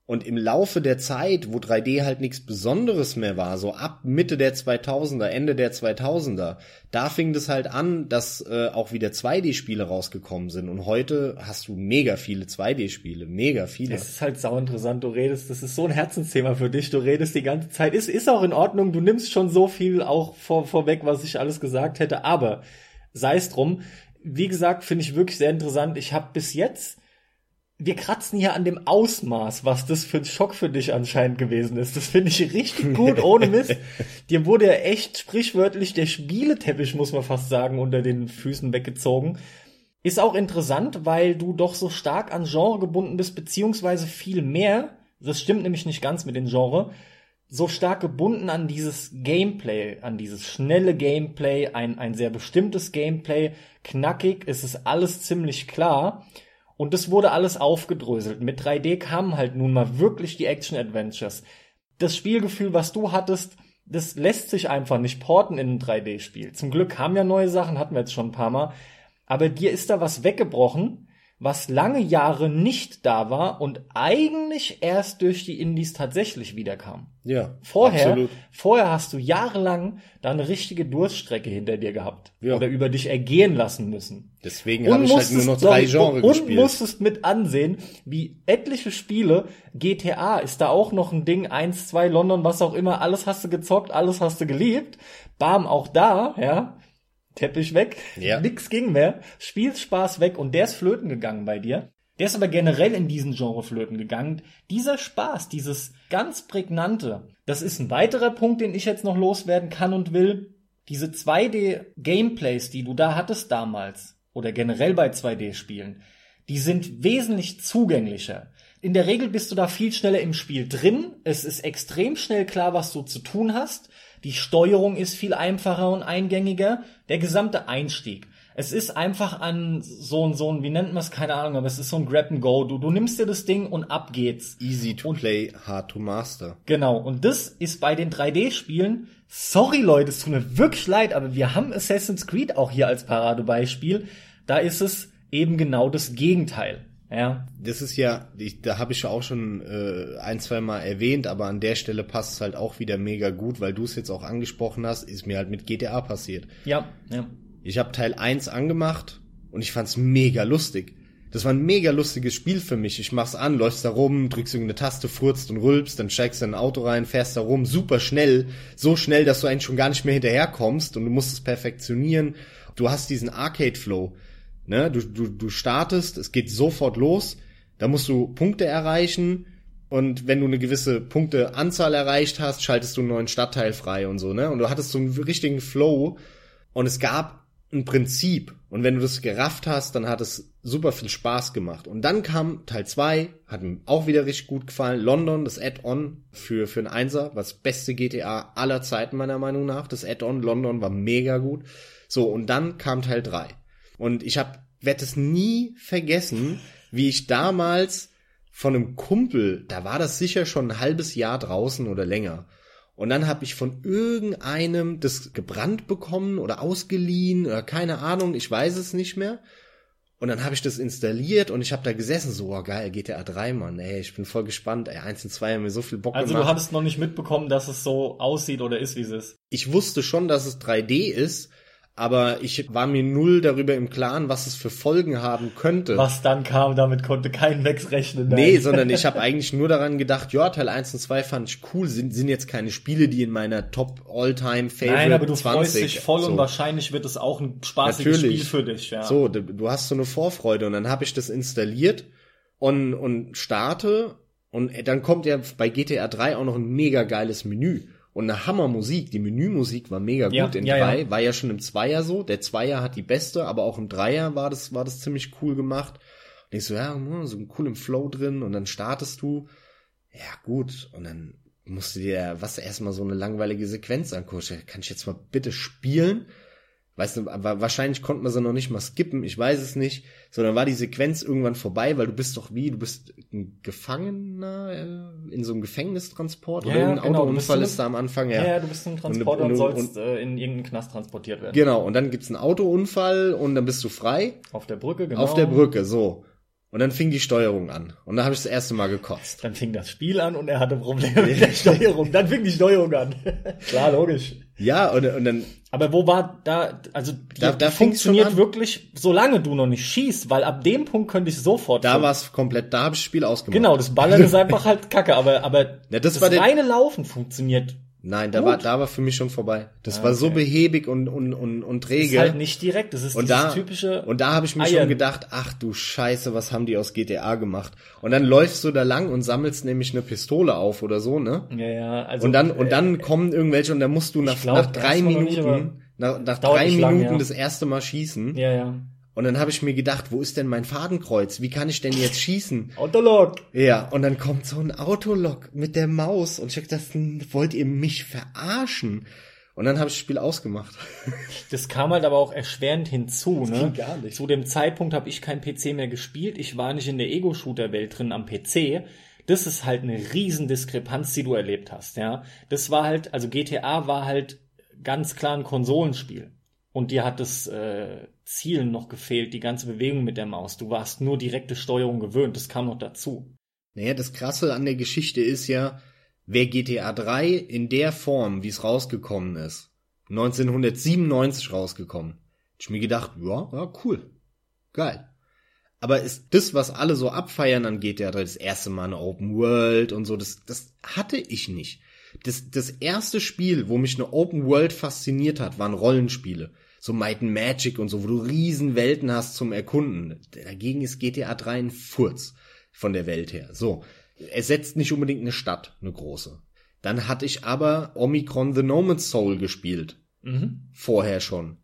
Und im Laufe der Zeit, wo 3D halt nichts Besonderes mehr war, so ab Mitte der 2000er, Ende der 2000er, da fing das halt an, dass äh, auch wieder 2D-Spiele rausgekommen sind. Und heute hast du mega viele 2D-Spiele, mega viele. Das ist halt sau interessant. Du redest, das ist so ein Herzensthema für dich. Du redest die ganze Zeit. Ist, ist auch in Ordnung. Du nimmst schon so viel auch vor, vorweg, was ich alles gesagt hätte. Aber sei es drum. Wie gesagt, finde ich wirklich sehr interessant. Ich habe bis jetzt wir kratzen hier an dem Ausmaß, was das für ein Schock für dich anscheinend gewesen ist. Das finde ich richtig gut, ohne Mist. Dir wurde ja echt sprichwörtlich der Spieleteppich, muss man fast sagen, unter den Füßen weggezogen. Ist auch interessant, weil du doch so stark an Genre gebunden bist, beziehungsweise viel mehr, das stimmt nämlich nicht ganz mit dem Genre, so stark gebunden an dieses Gameplay, an dieses schnelle Gameplay, ein, ein sehr bestimmtes Gameplay, knackig, es ist alles ziemlich klar. Und das wurde alles aufgedröselt. Mit 3D kamen halt nun mal wirklich die Action-Adventures. Das Spielgefühl, was du hattest, das lässt sich einfach nicht porten in ein 3D-Spiel. Zum Glück kamen ja neue Sachen, hatten wir jetzt schon ein paar Mal. Aber dir ist da was weggebrochen, was lange Jahre nicht da war und eigentlich erst durch die Indies tatsächlich wiederkam. Ja. Vorher, absolut. vorher hast du jahrelang da eine richtige Durststrecke hinter dir gehabt ja. oder über dich ergehen lassen müssen. Deswegen habe ich halt nur noch drei Genres und gespielt. Und musstest mit ansehen, wie etliche Spiele, GTA ist da auch noch ein Ding, eins, zwei, London, was auch immer, alles hast du gezockt, alles hast du geliebt. Bam, auch da, ja, Teppich weg, ja. nix ging mehr, Spielspaß weg und der ist flöten gegangen bei dir. Der ist aber generell in diesen Genre flöten gegangen. Dieser Spaß, dieses ganz prägnante, das ist ein weiterer Punkt, den ich jetzt noch loswerden kann und will. Diese 2D-Gameplays, die du da hattest damals, oder generell bei 2D-Spielen, die sind wesentlich zugänglicher. In der Regel bist du da viel schneller im Spiel drin. Es ist extrem schnell klar, was du zu tun hast. Die Steuerung ist viel einfacher und eingängiger. Der gesamte Einstieg. Es ist einfach an so ein, so ein, wie nennt man es, keine Ahnung, aber es ist so ein Grab and Go. Du, du nimmst dir das Ding und ab geht's. Easy to play, hard to master. Genau. Und das ist bei den 3D-Spielen, sorry Leute, es tut mir wirklich leid, aber wir haben Assassin's Creed auch hier als Paradebeispiel. Da ist es eben genau das Gegenteil. Ja. Das ist ja, ich, da habe ich auch schon äh, ein, zwei Mal erwähnt, aber an der Stelle passt es halt auch wieder mega gut, weil du es jetzt auch angesprochen hast, ist mir halt mit GTA passiert. Ja, ja. Ich habe Teil 1 angemacht und ich fand's mega lustig. Das war ein mega lustiges Spiel für mich. Ich mach's an, läufst da rum, drückst irgendeine Taste, furzt und rülpst, dann steigst du in ein Auto rein, fährst da rum, super schnell, so schnell, dass du eigentlich schon gar nicht mehr hinterherkommst und du musst es perfektionieren. Du hast diesen Arcade-Flow. Ne? Du, du, du startest, es geht sofort los, da musst du Punkte erreichen und wenn du eine gewisse Punkteanzahl erreicht hast, schaltest du einen neuen Stadtteil frei und so, ne? Und du hattest so einen richtigen Flow und es gab ein Prinzip und wenn du das gerafft hast, dann hat es super viel Spaß gemacht. Und dann kam Teil 2, hat mir auch wieder richtig gut gefallen, London, das Add-on für, für ein Einser, was beste GTA aller Zeiten meiner Meinung nach. Das Add-on London war mega gut. So, und dann kam Teil 3. Und ich habe werde es nie vergessen, wie ich damals von einem Kumpel, da war das sicher schon ein halbes Jahr draußen oder länger. Und dann habe ich von irgendeinem das gebrannt bekommen oder ausgeliehen oder keine Ahnung, ich weiß es nicht mehr. Und dann habe ich das installiert und ich habe da gesessen, so, oh geil, GTA 3, Mann, ey, ich bin voll gespannt, ey, 1 und 2 haben mir so viel Bock also gemacht. Also du hattest noch nicht mitbekommen, dass es so aussieht oder ist, wie es ist? Ich wusste schon, dass es 3D ist, aber ich war mir null darüber im Klaren, was es für Folgen haben könnte. Was dann kam, damit konnte kein Wex rechnen. Nein. Nee, sondern ich habe eigentlich nur daran gedacht, ja, Teil 1 und 2 fand ich cool, sind, sind jetzt keine Spiele, die in meiner Top All-Time Favorite Nein, aber du 20, freust dich voll so. und wahrscheinlich wird es auch ein spaßiges Natürlich. Spiel für dich, ja. So, du hast so eine Vorfreude und dann habe ich das installiert und, und starte und dann kommt ja bei GTA 3 auch noch ein mega geiles Menü und eine Hammermusik. Die Menümusik war mega gut ja, in ja, drei, ja. war ja schon im Zweier so. Der Zweier hat die beste, aber auch im Dreier war das, war das ziemlich cool gemacht. Und ich so, ja, hm, so ein coolen Flow drin und dann startest du. Ja, gut. Und dann musst du dir, was erstmal so eine langweilige Sequenz angucken. Kann ich jetzt mal bitte spielen? Weißt du, wahrscheinlich konnte man sie noch nicht mal skippen, ich weiß es nicht. Sondern war die Sequenz irgendwann vorbei, weil du bist doch wie, du bist ein Gefangener äh, in so einem Gefängnistransport ja, oder ein genau, Autounfall ist da am Anfang, ja. Ja, du bist ein Transporter und, und, und, und sollst äh, in irgendeinen Knast transportiert werden. Genau, und dann gibt's einen Autounfall und dann bist du frei. Auf der Brücke, genau. Auf der Brücke, so. Und dann fing die Steuerung an. Und da habe ich das erste Mal gekotzt. Dann fing das Spiel an und er hatte Probleme mit der Steuerung. Dann fing die Steuerung an. Klar, logisch. Ja, und, und dann. Aber wo war da, also die, da, da funktioniert wirklich, solange du noch nicht schießt, weil ab dem Punkt könnte ich sofort. Da war es komplett, da habe ich das Spiel ausgemacht. Genau, das Ballern ist einfach halt kacke, aber, aber ja, das, das reine Laufen funktioniert Nein, da war, da war für mich schon vorbei. Das ah, war so behäbig und, und, und, und träge. Das ist halt nicht direkt, das ist und da, typische. Und da habe ich mir Eiern. schon gedacht, ach du Scheiße, was haben die aus GTA gemacht? Und dann läufst du da lang und sammelst nämlich eine Pistole auf oder so, ne? Ja, ja, also. Und dann, und dann äh, kommen irgendwelche und dann musst du nach, glaub, nach drei Minuten, nicht, nach, nach drei Minuten lang, ja. das erste Mal schießen. Ja, ja. Und dann habe ich mir gedacht, wo ist denn mein Fadenkreuz? Wie kann ich denn jetzt schießen? Autolog. Ja, und dann kommt so ein Autolog mit der Maus und ich hab gedacht, wollt ihr mich verarschen? Und dann habe ich das Spiel ausgemacht. Das kam halt aber auch erschwerend hinzu, das ne? Gar nicht. Zu dem Zeitpunkt habe ich kein PC mehr gespielt. Ich war nicht in der Ego-Shooter-Welt drin am PC. Das ist halt eine riesen Diskrepanz, die du erlebt hast, ja. Das war halt, also GTA war halt ganz klar ein Konsolenspiel. Und dir hat das äh, Zielen noch gefehlt, die ganze Bewegung mit der Maus. Du warst nur direkte Steuerung gewöhnt, das kam noch dazu. Naja, das Krasse an der Geschichte ist ja, wer GTA 3 in der Form, wie es rausgekommen ist, 1997 rausgekommen, hab ich mir gedacht, ja, ja, cool. Geil. Aber ist das, was alle so abfeiern an GTA 3, das erste Mal eine Open World und so, das, das hatte ich nicht. Das, das erste Spiel, wo mich eine Open World fasziniert hat, waren Rollenspiele so Might and Magic und so, wo du riesen Welten hast zum Erkunden. Dagegen ist GTA 3 ein Furz von der Welt her. So. Es setzt nicht unbedingt eine Stadt, eine große. Dann hatte ich aber Omicron The Nomad's Soul gespielt. Mhm. Vorher schon.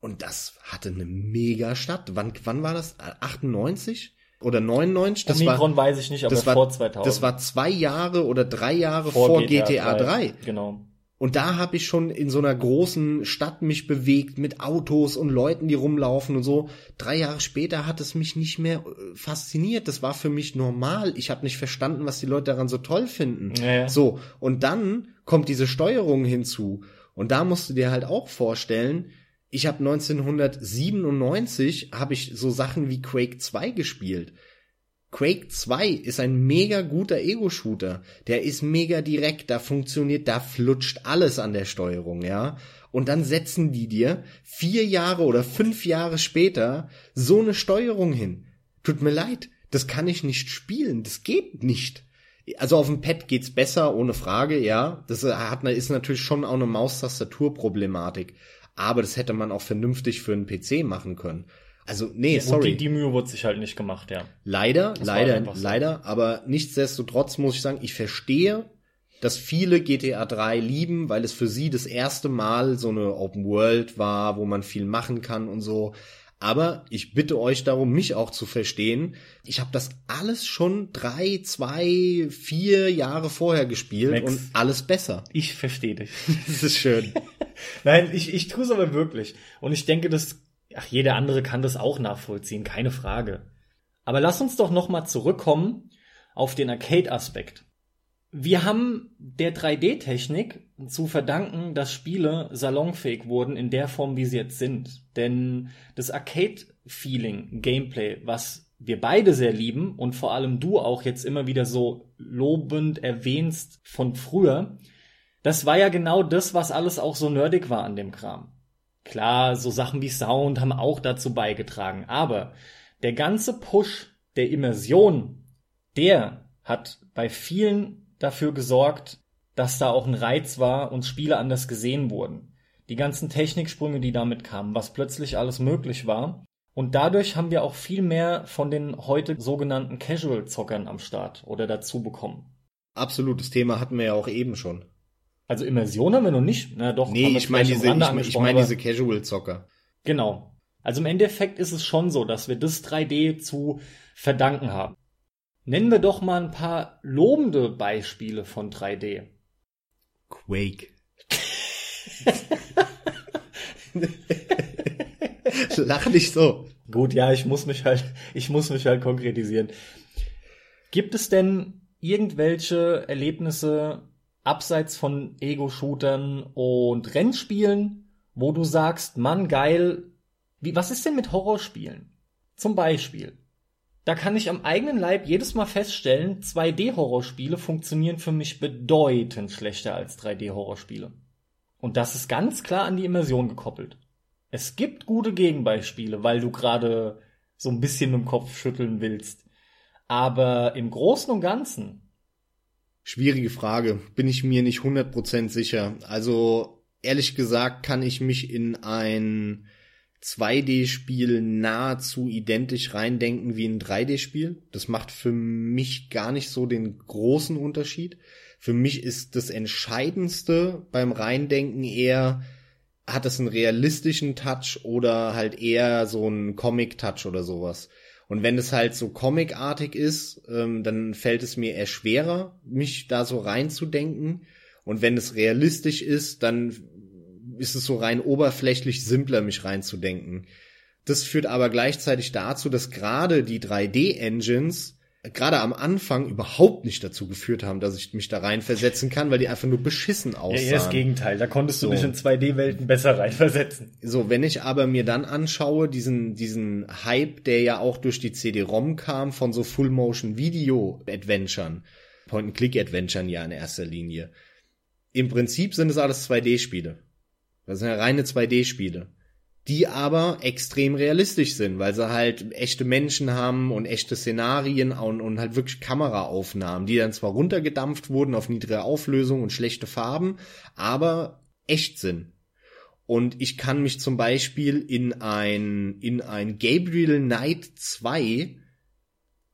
Und das hatte eine mega Stadt. Wann, wann war das? 98? Oder 99? Das Omikron war, weiß ich nicht, aber das war, vor 2000. Das war zwei Jahre oder drei Jahre vor, vor GTA, GTA 3. 3. Genau. Und da habe ich schon in so einer großen Stadt mich bewegt mit Autos und Leuten, die rumlaufen und so. Drei Jahre später hat es mich nicht mehr äh, fasziniert. Das war für mich normal. Ich habe nicht verstanden, was die Leute daran so toll finden. Ja, ja. So, und dann kommt diese Steuerung hinzu. Und da musst du dir halt auch vorstellen, ich habe 1997 habe ich so Sachen wie Quake 2 gespielt. Quake 2 ist ein mega guter Ego-Shooter. Der ist mega direkt, da funktioniert, da flutscht alles an der Steuerung, ja. Und dann setzen die dir vier Jahre oder fünf Jahre später so eine Steuerung hin. Tut mir leid, das kann ich nicht spielen, das geht nicht. Also auf dem Pad geht's besser, ohne Frage, ja. Das hat, ist natürlich schon auch eine Maustastatur-Problematik. Aber das hätte man auch vernünftig für einen PC machen können. Also, nee, sorry. die, die Mühe wurde sich halt nicht gemacht, ja. Leider, Das leider, so. leider, aber nichtsdestotrotz muss ich sagen, ich verstehe, dass viele GTA 3 lieben, weil es für sie das erste Mal so eine Open World war, wo man viel machen kann und so. Aber ich bitte euch darum, mich auch zu verstehen. Ich habe das alles schon drei, zwei, vier Jahre vorher gespielt Max. und alles besser. Ich verstehe dich. Das ist schön. Nein, ich, ich tue es aber wirklich. Und ich denke, dass, ach, jeder andere kann das auch nachvollziehen, keine Frage. Aber lass uns doch nochmal zurückkommen auf den Arcade-Aspekt. Wir haben der 3D-Technik zu verdanken, dass Spiele salonfähig wurden in der Form, wie sie jetzt sind. Denn das Arcade-Feeling, Gameplay, was wir beide sehr lieben und vor allem du auch jetzt immer wieder so lobend erwähnst von früher, das war ja genau das, was alles auch so nerdig war an dem Kram. Klar, so Sachen wie Sound haben auch dazu beigetragen, aber der ganze Push der Immersion, der hat bei vielen dafür gesorgt, dass da auch ein Reiz war und Spiele anders gesehen wurden. Die ganzen Techniksprünge, die damit kamen, was plötzlich alles möglich war. Und dadurch haben wir auch viel mehr von den heute sogenannten Casual-Zockern am Start oder dazu bekommen. Absolut, das Thema hatten wir ja auch eben schon. Also Immersion haben wir noch nicht. Na doch, Nee, ich meine diese, ich, mein- ich aber- diese Casual-Zocker. Genau. Also im Endeffekt ist es schon so, dass wir das 3D zu verdanken haben. Nennen wir doch mal ein paar lobende Beispiele von 3D. Quake. Lach nicht so. Gut, ja, ich muss mich halt, ich muss mich halt konkretisieren. Gibt es denn irgendwelche Erlebnisse abseits von Ego-Shootern und Rennspielen, wo du sagst, Mann, geil, wie, was ist denn mit Horrorspielen? Zum Beispiel. Da kann ich am eigenen Leib jedes Mal feststellen, 2D-Horrorspiele funktionieren für mich bedeutend schlechter als 3D-Horrorspiele. Und das ist ganz klar an die Immersion gekoppelt. Es gibt gute Gegenbeispiele, weil du gerade so ein bisschen im Kopf schütteln willst. Aber im Großen und Ganzen, Schwierige Frage. Bin ich mir nicht 100% sicher. Also, ehrlich gesagt, kann ich mich in ein 2D-Spiel nahezu identisch reindenken wie ein 3D-Spiel. Das macht für mich gar nicht so den großen Unterschied. Für mich ist das Entscheidendste beim Reindenken eher, hat es einen realistischen Touch oder halt eher so einen Comic-Touch oder sowas. Und wenn es halt so comicartig ist, ähm, dann fällt es mir eher schwerer, mich da so reinzudenken. Und wenn es realistisch ist, dann ist es so rein oberflächlich simpler, mich reinzudenken. Das führt aber gleichzeitig dazu, dass gerade die 3D-Engines gerade am Anfang überhaupt nicht dazu geführt haben, dass ich mich da reinversetzen kann, weil die einfach nur beschissen ja, aussahen. eher das Gegenteil. Da konntest du So. dich in 2D-Welten besser reinversetzen. So, wenn ich aber mir dann anschaue, diesen, diesen Hype, der ja auch durch die CD-ROM kam, von so Full-Motion-Video-Adventuren, Point-and-Click-Adventuren ja in erster Linie. Im Prinzip sind es alles 2D-Spiele. Das sind ja reine 2D-Spiele. Die aber extrem realistisch sind, weil sie halt echte Menschen haben und echte Szenarien und, und halt wirklich Kameraaufnahmen, die dann zwar runtergedampft wurden auf niedrige Auflösung und schlechte Farben, aber echt sind. Und ich kann mich zum Beispiel in ein, in ein Gabriel Knight 2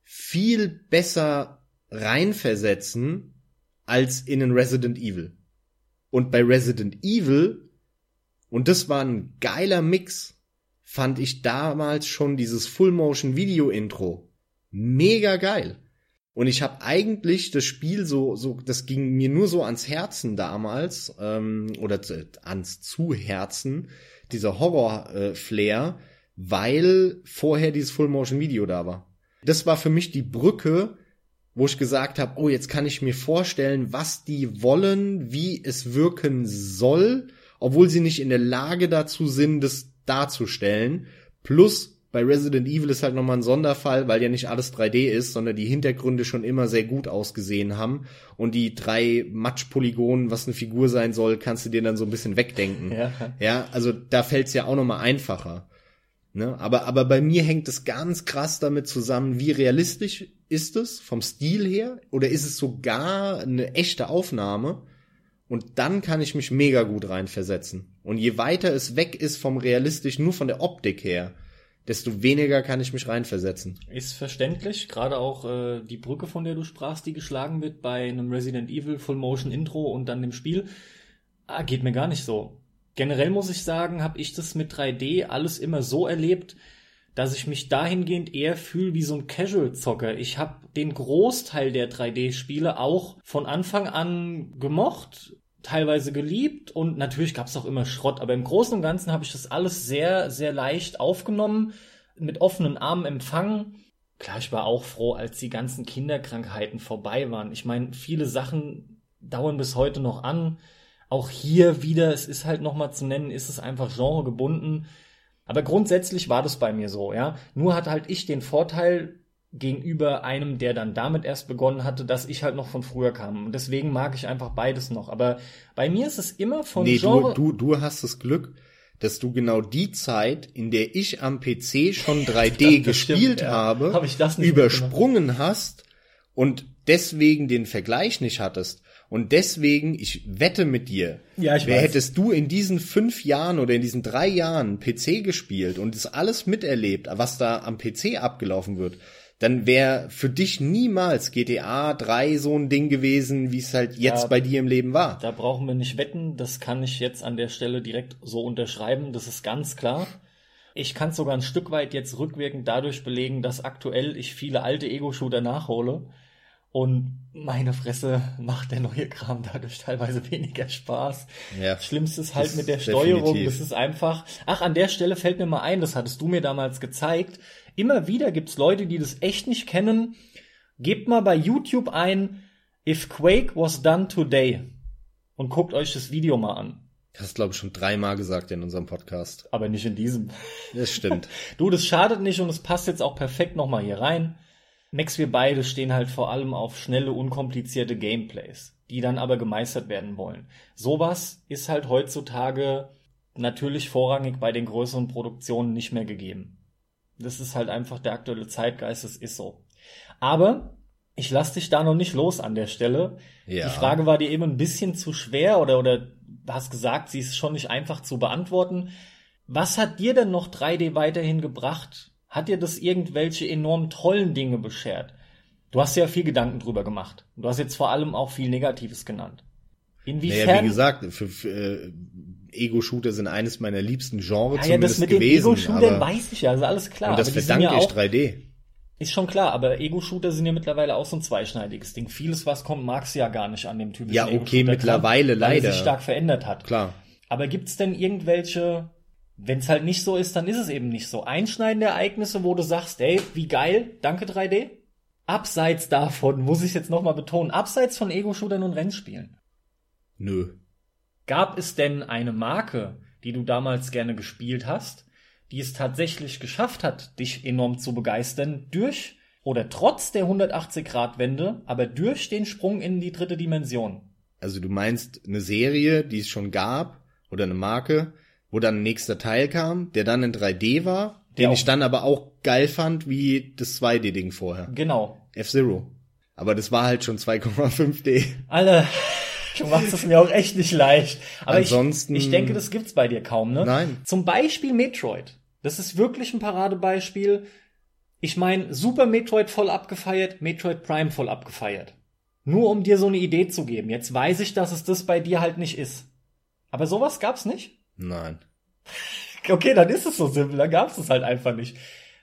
viel besser reinversetzen als in ein Resident Evil. Und bei Resident Evil, und das war ein geiler Mix, fand ich damals schon dieses Full Motion Video Intro mega geil. Und ich habe eigentlich das Spiel so, so, das ging mir nur so ans Herzen damals, ähm, oder zu, ans Zuherzen, dieser Horror-Flair, äh, weil vorher dieses Full-Motion-Video da war. Das war für mich die Brücke, wo ich gesagt habe, oh, jetzt kann ich mir vorstellen, was die wollen, wie es wirken soll, obwohl sie nicht in der Lage dazu sind, das darzustellen. Plus bei Resident Evil ist halt nochmal ein Sonderfall, weil ja nicht alles 3D ist, sondern die Hintergründe schon immer sehr gut ausgesehen haben. Und die drei Matschpolygonen, was eine Figur sein soll, kannst du dir dann so ein bisschen wegdenken. Ja, ja also da fällt's ja auch nochmal einfacher. Ne? Aber, aber bei mir hängt es ganz krass damit zusammen, wie realistisch ist es vom Stil her? Oder ist es sogar eine echte Aufnahme? Und dann kann ich mich mega gut reinversetzen. Und je weiter es weg ist vom realistisch, nur von der Optik her, desto weniger kann ich mich reinversetzen. Ist verständlich, gerade auch äh, die Brücke, von der du sprachst, die geschlagen wird bei einem Resident Evil Full Motion Intro und dann dem Spiel, ah, geht mir gar nicht so. Generell muss ich sagen, habe ich das mit 3D alles immer so erlebt, dass ich mich dahingehend eher fühle wie so ein Casual-Zocker. Ich habe den Großteil der 3D-Spiele auch von Anfang an gemocht, teilweise geliebt und natürlich gab es auch immer Schrott, aber im Großen und Ganzen habe ich das alles sehr, sehr leicht aufgenommen, mit offenen Armen empfangen. Klar, ich war auch froh, als die ganzen Kinderkrankheiten vorbei waren. Ich meine, viele Sachen dauern bis heute noch an. Auch hier wieder, es ist halt nochmal zu nennen, ist es einfach genregebunden. Aber grundsätzlich war das bei mir so, ja. Nur hat halt ich den Vorteil, gegenüber einem, der dann damit erst begonnen hatte, dass ich halt noch von früher kam. Und deswegen mag ich einfach beides noch. Aber bei mir ist es immer von nee, Genre. Du, du, du hast das Glück, dass du genau die Zeit, in der ich am PC schon 3D gespielt stimmt, habe, hab ich das übersprungen hast und deswegen den Vergleich nicht hattest. Und deswegen, ich wette mit dir, ja, ich wer weiß. hättest du in diesen fünf Jahren oder in diesen drei Jahren PC gespielt und das alles miterlebt, was da am PC abgelaufen wird, dann wäre für dich niemals GTA 3 so ein Ding gewesen, wie es halt jetzt ja, bei dir im Leben war. Da brauchen wir nicht wetten, das kann ich jetzt an der Stelle direkt so unterschreiben, das ist ganz klar. Ich kann sogar ein Stück weit jetzt rückwirkend dadurch belegen, dass aktuell ich viele alte Ego-Shooter nachhole. Und meine Fresse macht der neue Kram dadurch teilweise weniger Spaß. Ja, Schlimmstes halt mit der Steuerung, definitiv. das ist einfach. Ach, an der Stelle fällt mir mal ein, das hattest du mir damals gezeigt. Immer wieder gibt's Leute, die das echt nicht kennen. Gebt mal bei YouTube ein If Quake was done today und guckt euch das Video mal an. Das hast glaube ich schon dreimal gesagt in unserem Podcast. Aber nicht in diesem. Das stimmt. du, das schadet nicht und es passt jetzt auch perfekt nochmal hier rein. Max, wir beide stehen halt vor allem auf schnelle, unkomplizierte Gameplays, die dann aber gemeistert werden wollen. Sowas ist halt heutzutage natürlich vorrangig bei den größeren Produktionen nicht mehr gegeben. Das ist halt einfach der aktuelle Zeitgeist, das ist so. Aber ich lass dich da noch nicht los an der Stelle. Ja. Die Frage war dir eben ein bisschen zu schwer oder, oder hast gesagt, sie ist schon nicht einfach zu beantworten. Was hat dir denn noch 3D weiterhin gebracht? Hat dir das irgendwelche enorm tollen Dinge beschert? Du hast ja viel Gedanken drüber gemacht. Du hast jetzt vor allem auch viel Negatives genannt. Inwiefern? Naja, wie gesagt, für, für äh, Ego-Shooter sind eines meiner liebsten Genres ja, ja, das mit gewesen. Ego-Shootern weiß ich ja, also alles klar. Und das verdanke ja ich 3D. Ist schon klar, aber Ego-Shooter sind ja mittlerweile auch so ein zweischneidiges Ding. Vieles, was kommt, magst du ja gar nicht an dem typischen Ja, okay, mittlerweile kann, leider. Weil sich stark verändert hat. Klar. Aber gibt's denn irgendwelche, wenn es halt nicht so ist, dann ist es eben nicht so. Einschneidende Ereignisse, wo du sagst, ey, wie geil, danke 3D? Abseits davon, muss ich jetzt nochmal betonen, abseits von Ego-Shootern und Rennspielen. Nö. Gab es denn eine Marke, die du damals gerne gespielt hast, die es tatsächlich geschafft hat, dich enorm zu begeistern durch oder trotz der 180-Grad-Wende, aber durch den Sprung in die dritte Dimension. Also du meinst eine Serie, die es schon gab, oder eine Marke, wo dann ein nächster Teil kam, der dann in 3D war, den ja. ich dann aber auch geil fand, wie das 2D-Ding vorher. Genau. F-Zero. Aber das war halt schon 2,5D. Alle. Du machst es mir auch echt nicht leicht. Aber Ansonsten, ich, ich denke, das gibt's bei dir kaum, ne? Nein. Zum Beispiel Metroid. Das ist wirklich ein Paradebeispiel. Ich meine, Super Metroid voll abgefeiert, Metroid Prime voll abgefeiert. Nur um dir so eine Idee zu geben. Jetzt weiß ich, dass es das bei dir halt nicht ist. Aber sowas gab's nicht? Nein. Okay, dann ist es so simpel, dann gab's es halt einfach nicht.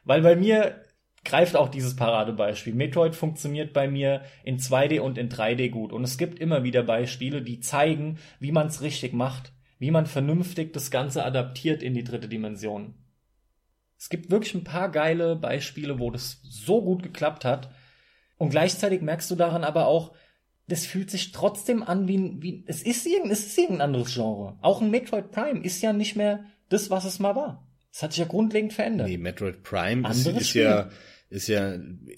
Weil bei mir greift auch dieses Paradebeispiel. Metroid funktioniert bei mir in 2D und in 3D gut. Und es gibt immer wieder Beispiele, die zeigen, wie man es richtig macht, wie man vernünftig das Ganze adaptiert in die dritte Dimension. Es gibt wirklich ein paar geile Beispiele, wo das so gut geklappt hat. Und gleichzeitig merkst du daran aber auch, das fühlt sich trotzdem an wie, wie es ist irgendein, es ist irgendein anderes Genre. Auch ein Metroid Prime ist ja nicht mehr das, was es mal war. Es hat sich ja grundlegend verändert. Nee, Metroid Prime ist, ist ja, ist ja,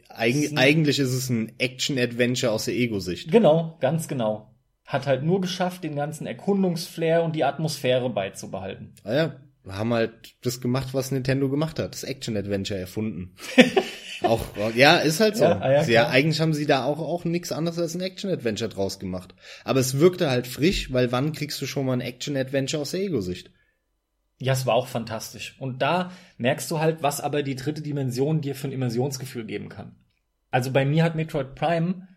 eig eigentlich ist es ein Action-Adventure aus der Ego-Sicht. Genau, ganz genau. Hat halt nur geschafft, den ganzen Erkundungsflair und die Atmosphäre beizubehalten. Ah ja, haben halt das gemacht, was Nintendo gemacht hat. Das Action-Adventure erfunden. auch, ja, ist halt so. Ja, ah ja, ja, eigentlich haben sie da auch, auch nichts anderes als ein Action-Adventure draus gemacht. Aber es wirkte halt frisch, weil wann kriegst du schon mal ein Action-Adventure aus der Ego-Sicht? Ja, es war auch fantastisch. Und da merkst du halt, was aber die dritte Dimension dir für ein Immersionsgefühl geben kann. Also bei mir hat Metroid Prime,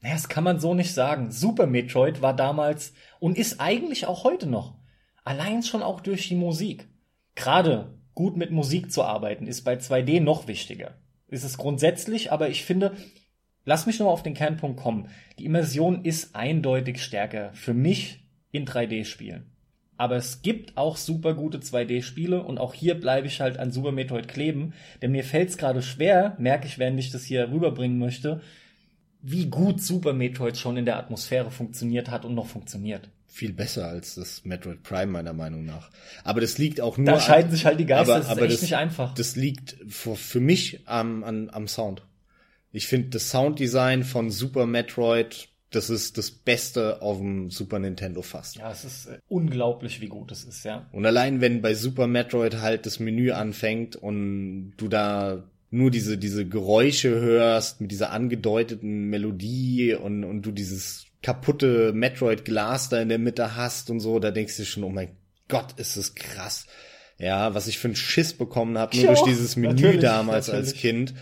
naja, das kann man so nicht sagen. Super Metroid war damals und ist eigentlich auch heute noch. Allein schon auch durch die Musik. Gerade gut mit Musik zu arbeiten ist bei 2D noch wichtiger. Ist es grundsätzlich, aber ich finde, lass mich nur auf den Kernpunkt kommen. Die Immersion ist eindeutig stärker für mich in 3D-Spielen. Aber es gibt auch super gute 2D-Spiele und auch hier bleibe ich halt an Super Metroid kleben, denn mir fällt es gerade schwer, merke ich, während ich das hier rüberbringen möchte, wie gut Super Metroid schon in der Atmosphäre funktioniert hat und noch funktioniert. Viel besser als das Metroid Prime meiner Meinung nach. Aber das liegt auch nur. Da scheiden an, sich halt die Geister. Aber, das ist aber echt das, nicht einfach. Das liegt für, für mich am, am, am Sound. Ich finde das Sounddesign von Super Metroid das ist das Beste auf dem Super Nintendo fast. Ja, es ist äh, unglaublich, wie gut es ist, ja. Und allein wenn bei Super Metroid halt das Menü anfängt und du da nur diese, diese Geräusche hörst mit dieser angedeuteten Melodie und, und du dieses kaputte Metroid-Glas da in der Mitte hast und so, da denkst du schon, oh mein Gott, ist das krass. Ja, was ich für einen Schiss bekommen habe, nur durch dieses Menü damals natürlich. als Kind.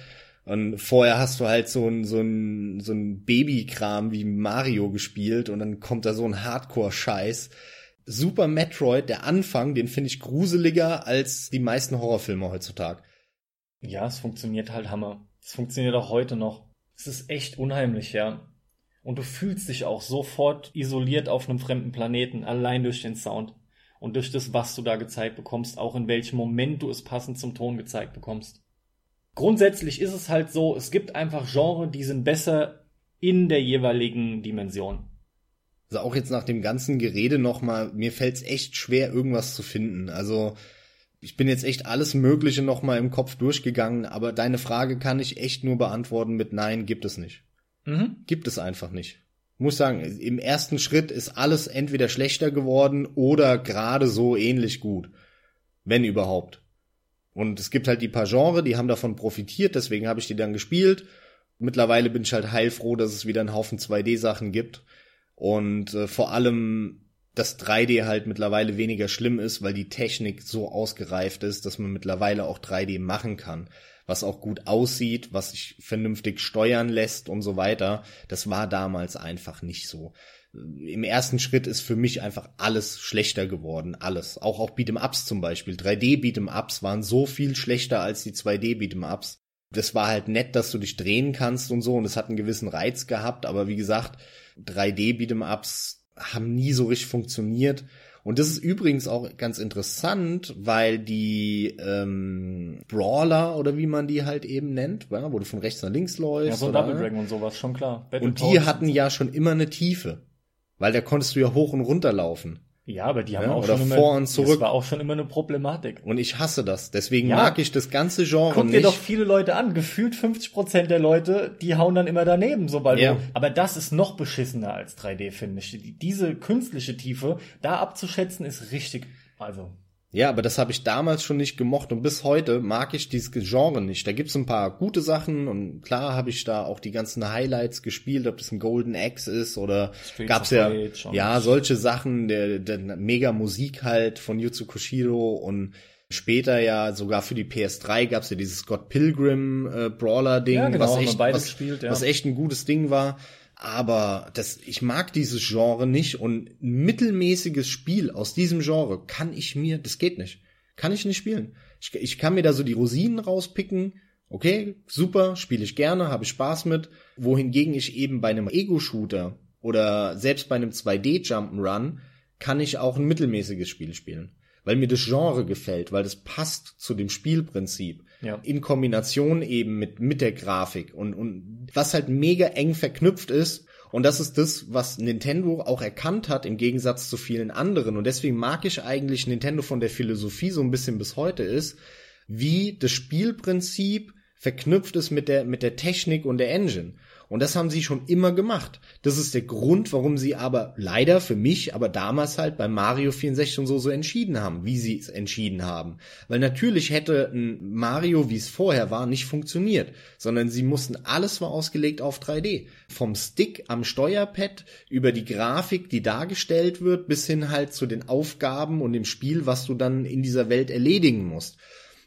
Und vorher hast du halt so ein, so ein, so ein Babykram wie Mario gespielt und dann kommt da so ein Hardcore-Scheiß. Super Metroid, der Anfang, den finde ich gruseliger als die meisten Horrorfilme heutzutage. Ja, es funktioniert halt Hammer. Es funktioniert auch heute noch. Es ist echt unheimlich, ja. Und du fühlst dich auch sofort isoliert auf einem fremden Planeten, allein durch den Sound. Und durch das, was du da gezeigt bekommst, auch in welchem Moment du es passend zum Ton gezeigt bekommst grundsätzlich ist es halt so, es gibt einfach Genre, die sind besser in der jeweiligen Dimension. Also auch jetzt nach dem ganzen Gerede nochmal, mir fällt es echt schwer, irgendwas zu finden. Also ich bin jetzt echt alles Mögliche nochmal im Kopf durchgegangen, aber deine Frage kann ich echt nur beantworten mit Nein, gibt es nicht. Mhm. Gibt es einfach nicht. Ich muss sagen, im ersten Schritt ist alles entweder schlechter geworden oder gerade so ähnlich gut. Wenn überhaupt. Und es gibt halt die paar Genre, die haben davon profitiert, deswegen habe ich die dann gespielt. Mittlerweile bin ich halt heilfroh, dass es wieder einen Haufen 2D-Sachen gibt. Und äh, vor allem, dass 3D halt mittlerweile weniger schlimm ist, weil die Technik so ausgereift ist, dass man mittlerweile auch 3D machen kann. Was auch gut aussieht, was sich vernünftig steuern lässt und so weiter. Das war damals einfach nicht so im ersten Schritt ist für mich einfach alles schlechter geworden. Alles. Auch, auch Beat'em-Ups zum Beispiel. 3D Beat'em-Ups waren so viel schlechter als die 2D Beat'em-Ups. Das war halt nett, dass du dich drehen kannst und so und es hat einen gewissen Reiz gehabt, aber wie gesagt, 3D Beat'em-Ups haben nie so richtig funktioniert. Und das ist übrigens auch ganz interessant, weil die ähm, Brawler oder wie man die halt eben nennt, wo du von rechts nach links läufst. Ja, so Double Dragon und sowas, schon klar. Battle und die hatten ja schon immer eine Tiefe. Weil da konntest du ja hoch und runter laufen. Ja, aber die haben ja, auch oder schon immer, vor und zurück. Das war auch schon immer eine Problematik. Und ich hasse das. Deswegen ja. mag ich das ganze Genre Guck nicht. Guck dir doch viele Leute an. Gefühlt 50 Prozent der Leute, die hauen dann immer daneben, sobald ja. du. Aber das ist noch beschissener als 3D, finde ich. Diese künstliche Tiefe, da abzuschätzen, ist richtig, also. Ja, aber das habe ich damals schon nicht gemocht und bis heute mag ich dieses Genre nicht. Da gibt's ein paar gute Sachen und klar habe ich da auch die ganzen Highlights gespielt, ob das ein Golden Axe ist oder Streets gab's ja ja solche Sachen, der, der mega Musik halt von Yuzu Koshiro und später ja sogar für die PS3 gab's ja dieses Scott Pilgrim äh, Brawler Ding, ja, genau, was echt was, gespielt, ja. was echt ein gutes Ding war aber das, ich mag dieses Genre nicht und ein mittelmäßiges Spiel aus diesem Genre kann ich mir, das geht nicht. Kann ich nicht spielen. Ich, ich kann mir da so die Rosinen rauspicken Okay, super, spiele ich gerne, habe Spaß mit. Wohingegen ich eben bei einem Ego-Shooter oder selbst bei einem 2D-Jump'n'Run kann ich auch ein mittelmäßiges Spiel spielen. Weil mir das Genre gefällt, weil das passt zu dem Spielprinzip. Ja. In Kombination eben mit, mit der Grafik und, und was halt mega eng verknüpft ist. Und das ist das, was Nintendo auch erkannt hat im Gegensatz zu vielen anderen. Und deswegen mag ich eigentlich Nintendo von der Philosophie so ein bisschen bis heute ist, wie das Spielprinzip verknüpft ist mit der, mit der Technik und der Engine. Und das haben sie schon immer gemacht. Das ist der Grund, warum sie aber leider für mich, aber damals halt bei Mario 64 und so so entschieden haben, wie sie es entschieden haben. Weil natürlich hätte ein Mario, wie es vorher war, nicht funktioniert, sondern sie mussten, alles war ausgelegt auf 3D. Vom Stick am Steuerpad über die Grafik, die dargestellt wird, bis hin halt zu den Aufgaben und dem Spiel, was du dann in dieser Welt erledigen musst.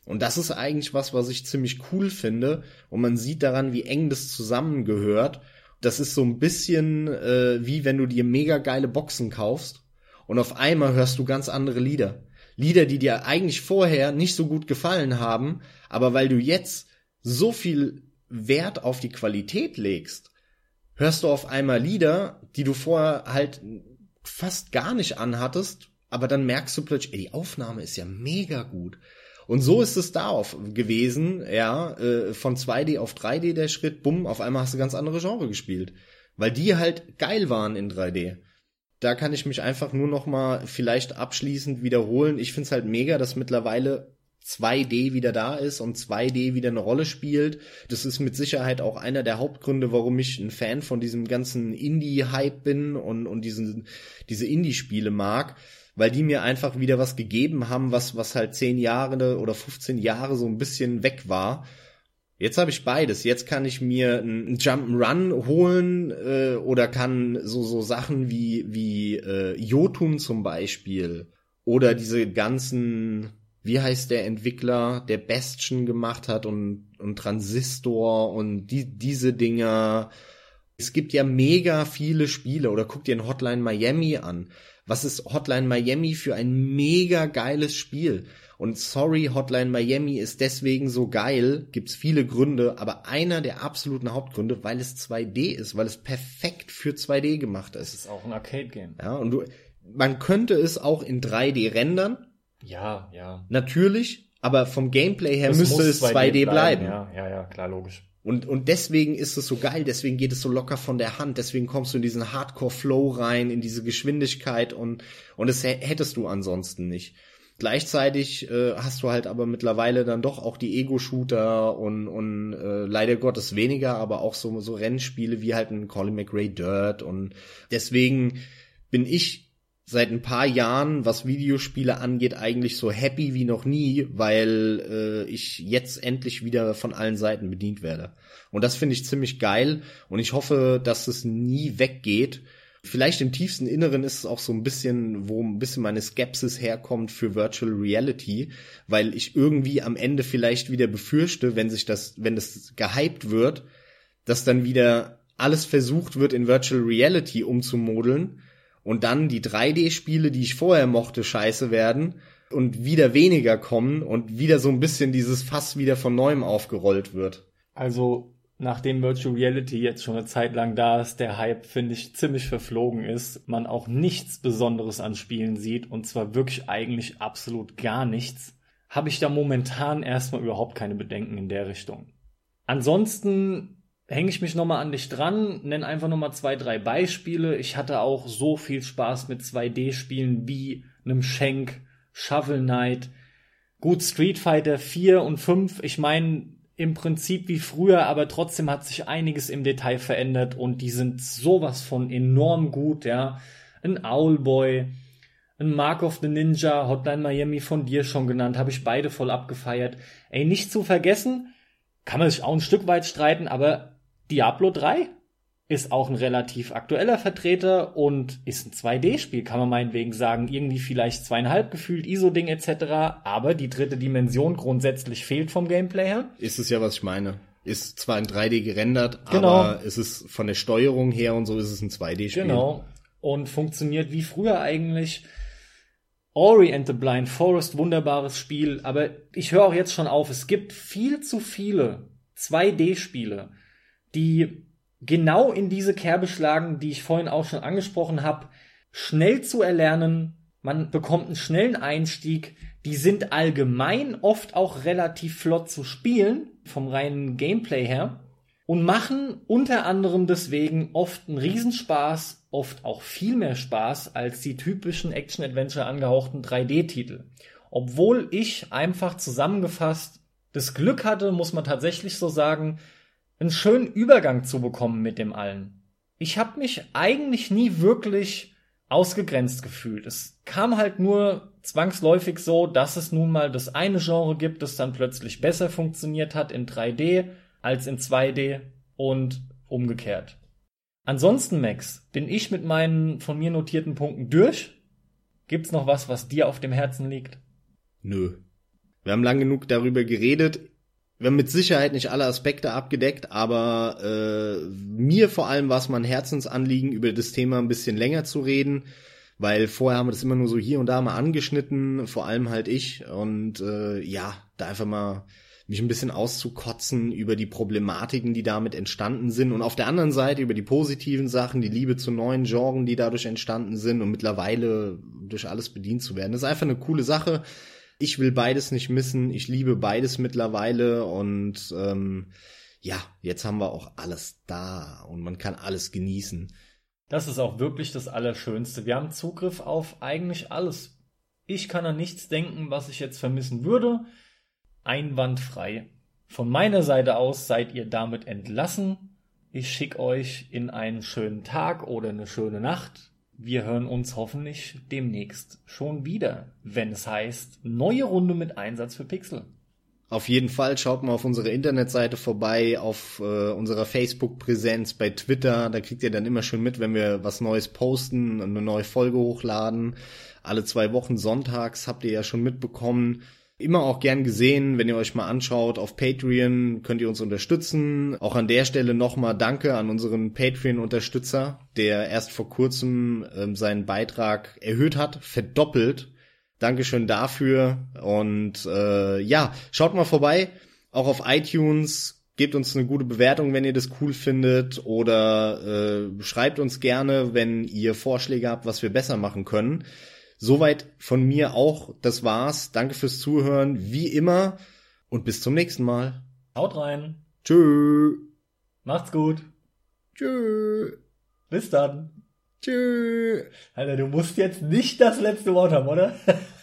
Und das ist eigentlich was, was ich ziemlich cool finde. Und man sieht daran, wie eng das zusammengehört. Das ist so ein bisschen äh, wie wenn du dir mega geile Boxen kaufst und auf einmal hörst du ganz andere Lieder. Lieder, die dir eigentlich vorher nicht so gut gefallen haben, aber weil du jetzt so viel Wert auf die Qualität legst, hörst du auf einmal Lieder, die du vorher halt fast gar nicht anhattest, aber dann merkst du plötzlich, ey, die Aufnahme ist ja mega gut. Und so ist es da auf gewesen, ja, äh, von 2D auf 3D der Schritt, bumm, auf einmal hast du ganz andere Genre gespielt. Weil die halt geil waren in 3D. Da kann ich mich einfach nur noch mal vielleicht abschließend wiederholen. Ich find's halt mega, dass mittlerweile 2D wieder da ist und 2D wieder eine Rolle spielt. Das ist mit Sicherheit auch einer der Hauptgründe, warum ich ein Fan von diesem ganzen Indie-Hype bin und, und diesen, diese Indie-Spiele mag weil die mir einfach wieder was gegeben haben, was, was halt zehn Jahre oder 15 Jahre so ein bisschen weg war. Jetzt habe ich beides. Jetzt kann ich mir einen Jump'n'Run holen äh, oder kann so so Sachen wie wie äh, Jotun zum Beispiel oder diese ganzen wie heißt der Entwickler, der Bastion gemacht hat und und Transistor und die diese Dinger. Es gibt ja mega viele Spiele oder guck dir ein Hotline Miami an was ist Hotline Miami für ein mega geiles Spiel? Und sorry, Hotline Miami ist deswegen so geil, gibt's viele Gründe, aber einer der absoluten Hauptgründe, weil es 2D ist, weil es perfekt für 2D gemacht ist. Es ist auch ein Arcade-Game. Ja, und du, man könnte es auch in 3D rendern. Ja, ja. Natürlich, aber vom Gameplay her es müsste es 2D, 2D bleiben. bleiben. Ja, ja, ja, klar, logisch. Und, und deswegen ist es so geil, deswegen geht es so locker von der Hand, deswegen kommst du in diesen Hardcore-Flow rein, in diese Geschwindigkeit und, und das hättest du ansonsten nicht. Gleichzeitig äh, hast du halt aber mittlerweile dann doch auch die Ego-Shooter und, und äh, leider Gottes weniger, aber auch so, so Rennspiele wie halt ein Colin McRae Dirt und deswegen bin ich seit ein paar Jahren, was Videospiele angeht, eigentlich so happy wie noch nie, weil äh, ich jetzt endlich wieder von allen Seiten bedient werde. Und das finde ich ziemlich geil und ich hoffe, dass es nie weggeht. Vielleicht im tiefsten Inneren ist es auch so ein bisschen, wo ein bisschen meine Skepsis herkommt für Virtual Reality, weil ich irgendwie am Ende vielleicht wieder befürchte, wenn sich das, wenn das gehypt wird, dass dann wieder alles versucht wird in Virtual Reality umzumodeln und dann die 3D-Spiele, die ich vorher mochte, scheiße werden und wieder weniger kommen und wieder so ein bisschen dieses Fass wieder von neuem aufgerollt wird. Also, nachdem Virtual Reality jetzt schon eine Zeit lang da ist, der Hype, finde ich, ziemlich verflogen ist, man auch nichts Besonderes an Spielen sieht und zwar wirklich eigentlich absolut gar nichts, habe ich da momentan erstmal überhaupt keine Bedenken in der Richtung. Ansonsten hänge ich mich nochmal an dich dran, nenn einfach nochmal zwei, drei Beispiele. Ich hatte auch so viel Spaß mit 2D-Spielen wie einem Schenk, Shovel Knight, gut Street Fighter 4 und 5. Ich meine, im Prinzip wie früher, aber trotzdem hat sich einiges im Detail verändert und die sind sowas von enorm gut, ja. Ein Owlboy, ein Mark of the Ninja, Hotline Miami von dir schon genannt, habe ich beide voll abgefeiert. Ey, nicht zu vergessen, kann man sich auch ein Stück weit streiten, aber Diablo 3 ist auch ein relativ aktueller Vertreter und ist ein 2D-Spiel, kann man meinetwegen sagen. Irgendwie vielleicht zweieinhalb gefühlt, ISO-Ding etc. Aber die dritte Dimension grundsätzlich fehlt vom Gameplay her. Ist es ja, was ich meine. Ist zwar in 3D gerendert, genau. aber es ist von der Steuerung her und so ist es ein 2D-Spiel. Genau. Und funktioniert wie früher eigentlich. Ori and the Blind Forest, wunderbares Spiel, aber ich höre auch jetzt schon auf, es gibt viel zu viele 2D-Spiele, die genau in diese Kerbe schlagen, die ich vorhin auch schon angesprochen habe, schnell zu erlernen, man bekommt einen schnellen Einstieg, die sind allgemein oft auch relativ flott zu spielen, vom reinen Gameplay her, und machen unter anderem deswegen oft einen Riesenspaß, oft auch viel mehr Spaß als die typischen Action-Adventure angehauchten 3D-Titel. Obwohl ich einfach zusammengefasst das Glück hatte, muss man tatsächlich so sagen, einen schönen Übergang zu bekommen mit dem allen. Ich habe mich eigentlich nie wirklich ausgegrenzt gefühlt. Es kam halt nur zwangsläufig so, dass es nun mal das eine Genre gibt, das dann plötzlich besser funktioniert hat in 3D als in 2D und umgekehrt. Ansonsten, Max, bin ich mit meinen von mir notierten Punkten durch. Gibt's noch was, was dir auf dem Herzen liegt? Nö. Wir haben lang genug darüber geredet. Wir haben mit Sicherheit nicht alle Aspekte abgedeckt, aber äh, mir vor allem war es mal ein Herzensanliegen, über das Thema ein bisschen länger zu reden, weil vorher haben wir das immer nur so hier und da mal angeschnitten, vor allem halt ich. Und äh, ja, da einfach mal mich ein bisschen auszukotzen über die Problematiken, die damit entstanden sind und auf der anderen Seite über die positiven Sachen, die Liebe zu neuen Genren, die dadurch entstanden sind und mittlerweile durch alles bedient zu werden. Das ist einfach eine coole Sache. Ich will beides nicht missen. Ich liebe beides mittlerweile und ähm, ja, jetzt haben wir auch alles da und man kann alles genießen. Das ist auch wirklich das Allerschönste. Wir haben Zugriff auf eigentlich alles. Ich kann an nichts denken, was ich jetzt vermissen würde. Einwandfrei. Von meiner Seite aus seid ihr damit entlassen. Ich schicke euch in einen schönen Tag oder eine schöne Nacht. Wir hören uns hoffentlich demnächst schon wieder, wenn es heißt neue Runde mit Einsatz für Pixel. Auf jeden Fall schaut mal auf unsere Internetseite vorbei, auf äh, unserer Facebook-Präsenz bei Twitter. Da kriegt ihr dann immer schon mit, wenn wir was Neues posten, eine neue Folge hochladen. Alle zwei Wochen sonntags habt ihr ja schon mitbekommen. Immer auch gern gesehen, wenn ihr euch mal anschaut, auf Patreon könnt ihr uns unterstützen. Auch an der Stelle nochmal Danke an unseren Patreon-Unterstützer, der erst vor kurzem ähm, seinen Beitrag erhöht hat, verdoppelt. Dankeschön dafür. Und äh, ja, schaut mal vorbei, auch auf iTunes. Gebt uns eine gute Bewertung, wenn ihr das cool findet. Oder äh, schreibt uns gerne, wenn ihr Vorschläge habt, was wir besser machen können. Soweit von mir auch. Das war's. Danke fürs Zuhören. Wie immer. Und bis zum nächsten Mal. Haut rein. Tschö. Macht's gut. Tschö. Bis dann. Tschö. Alter, du musst jetzt nicht das letzte Wort haben, oder?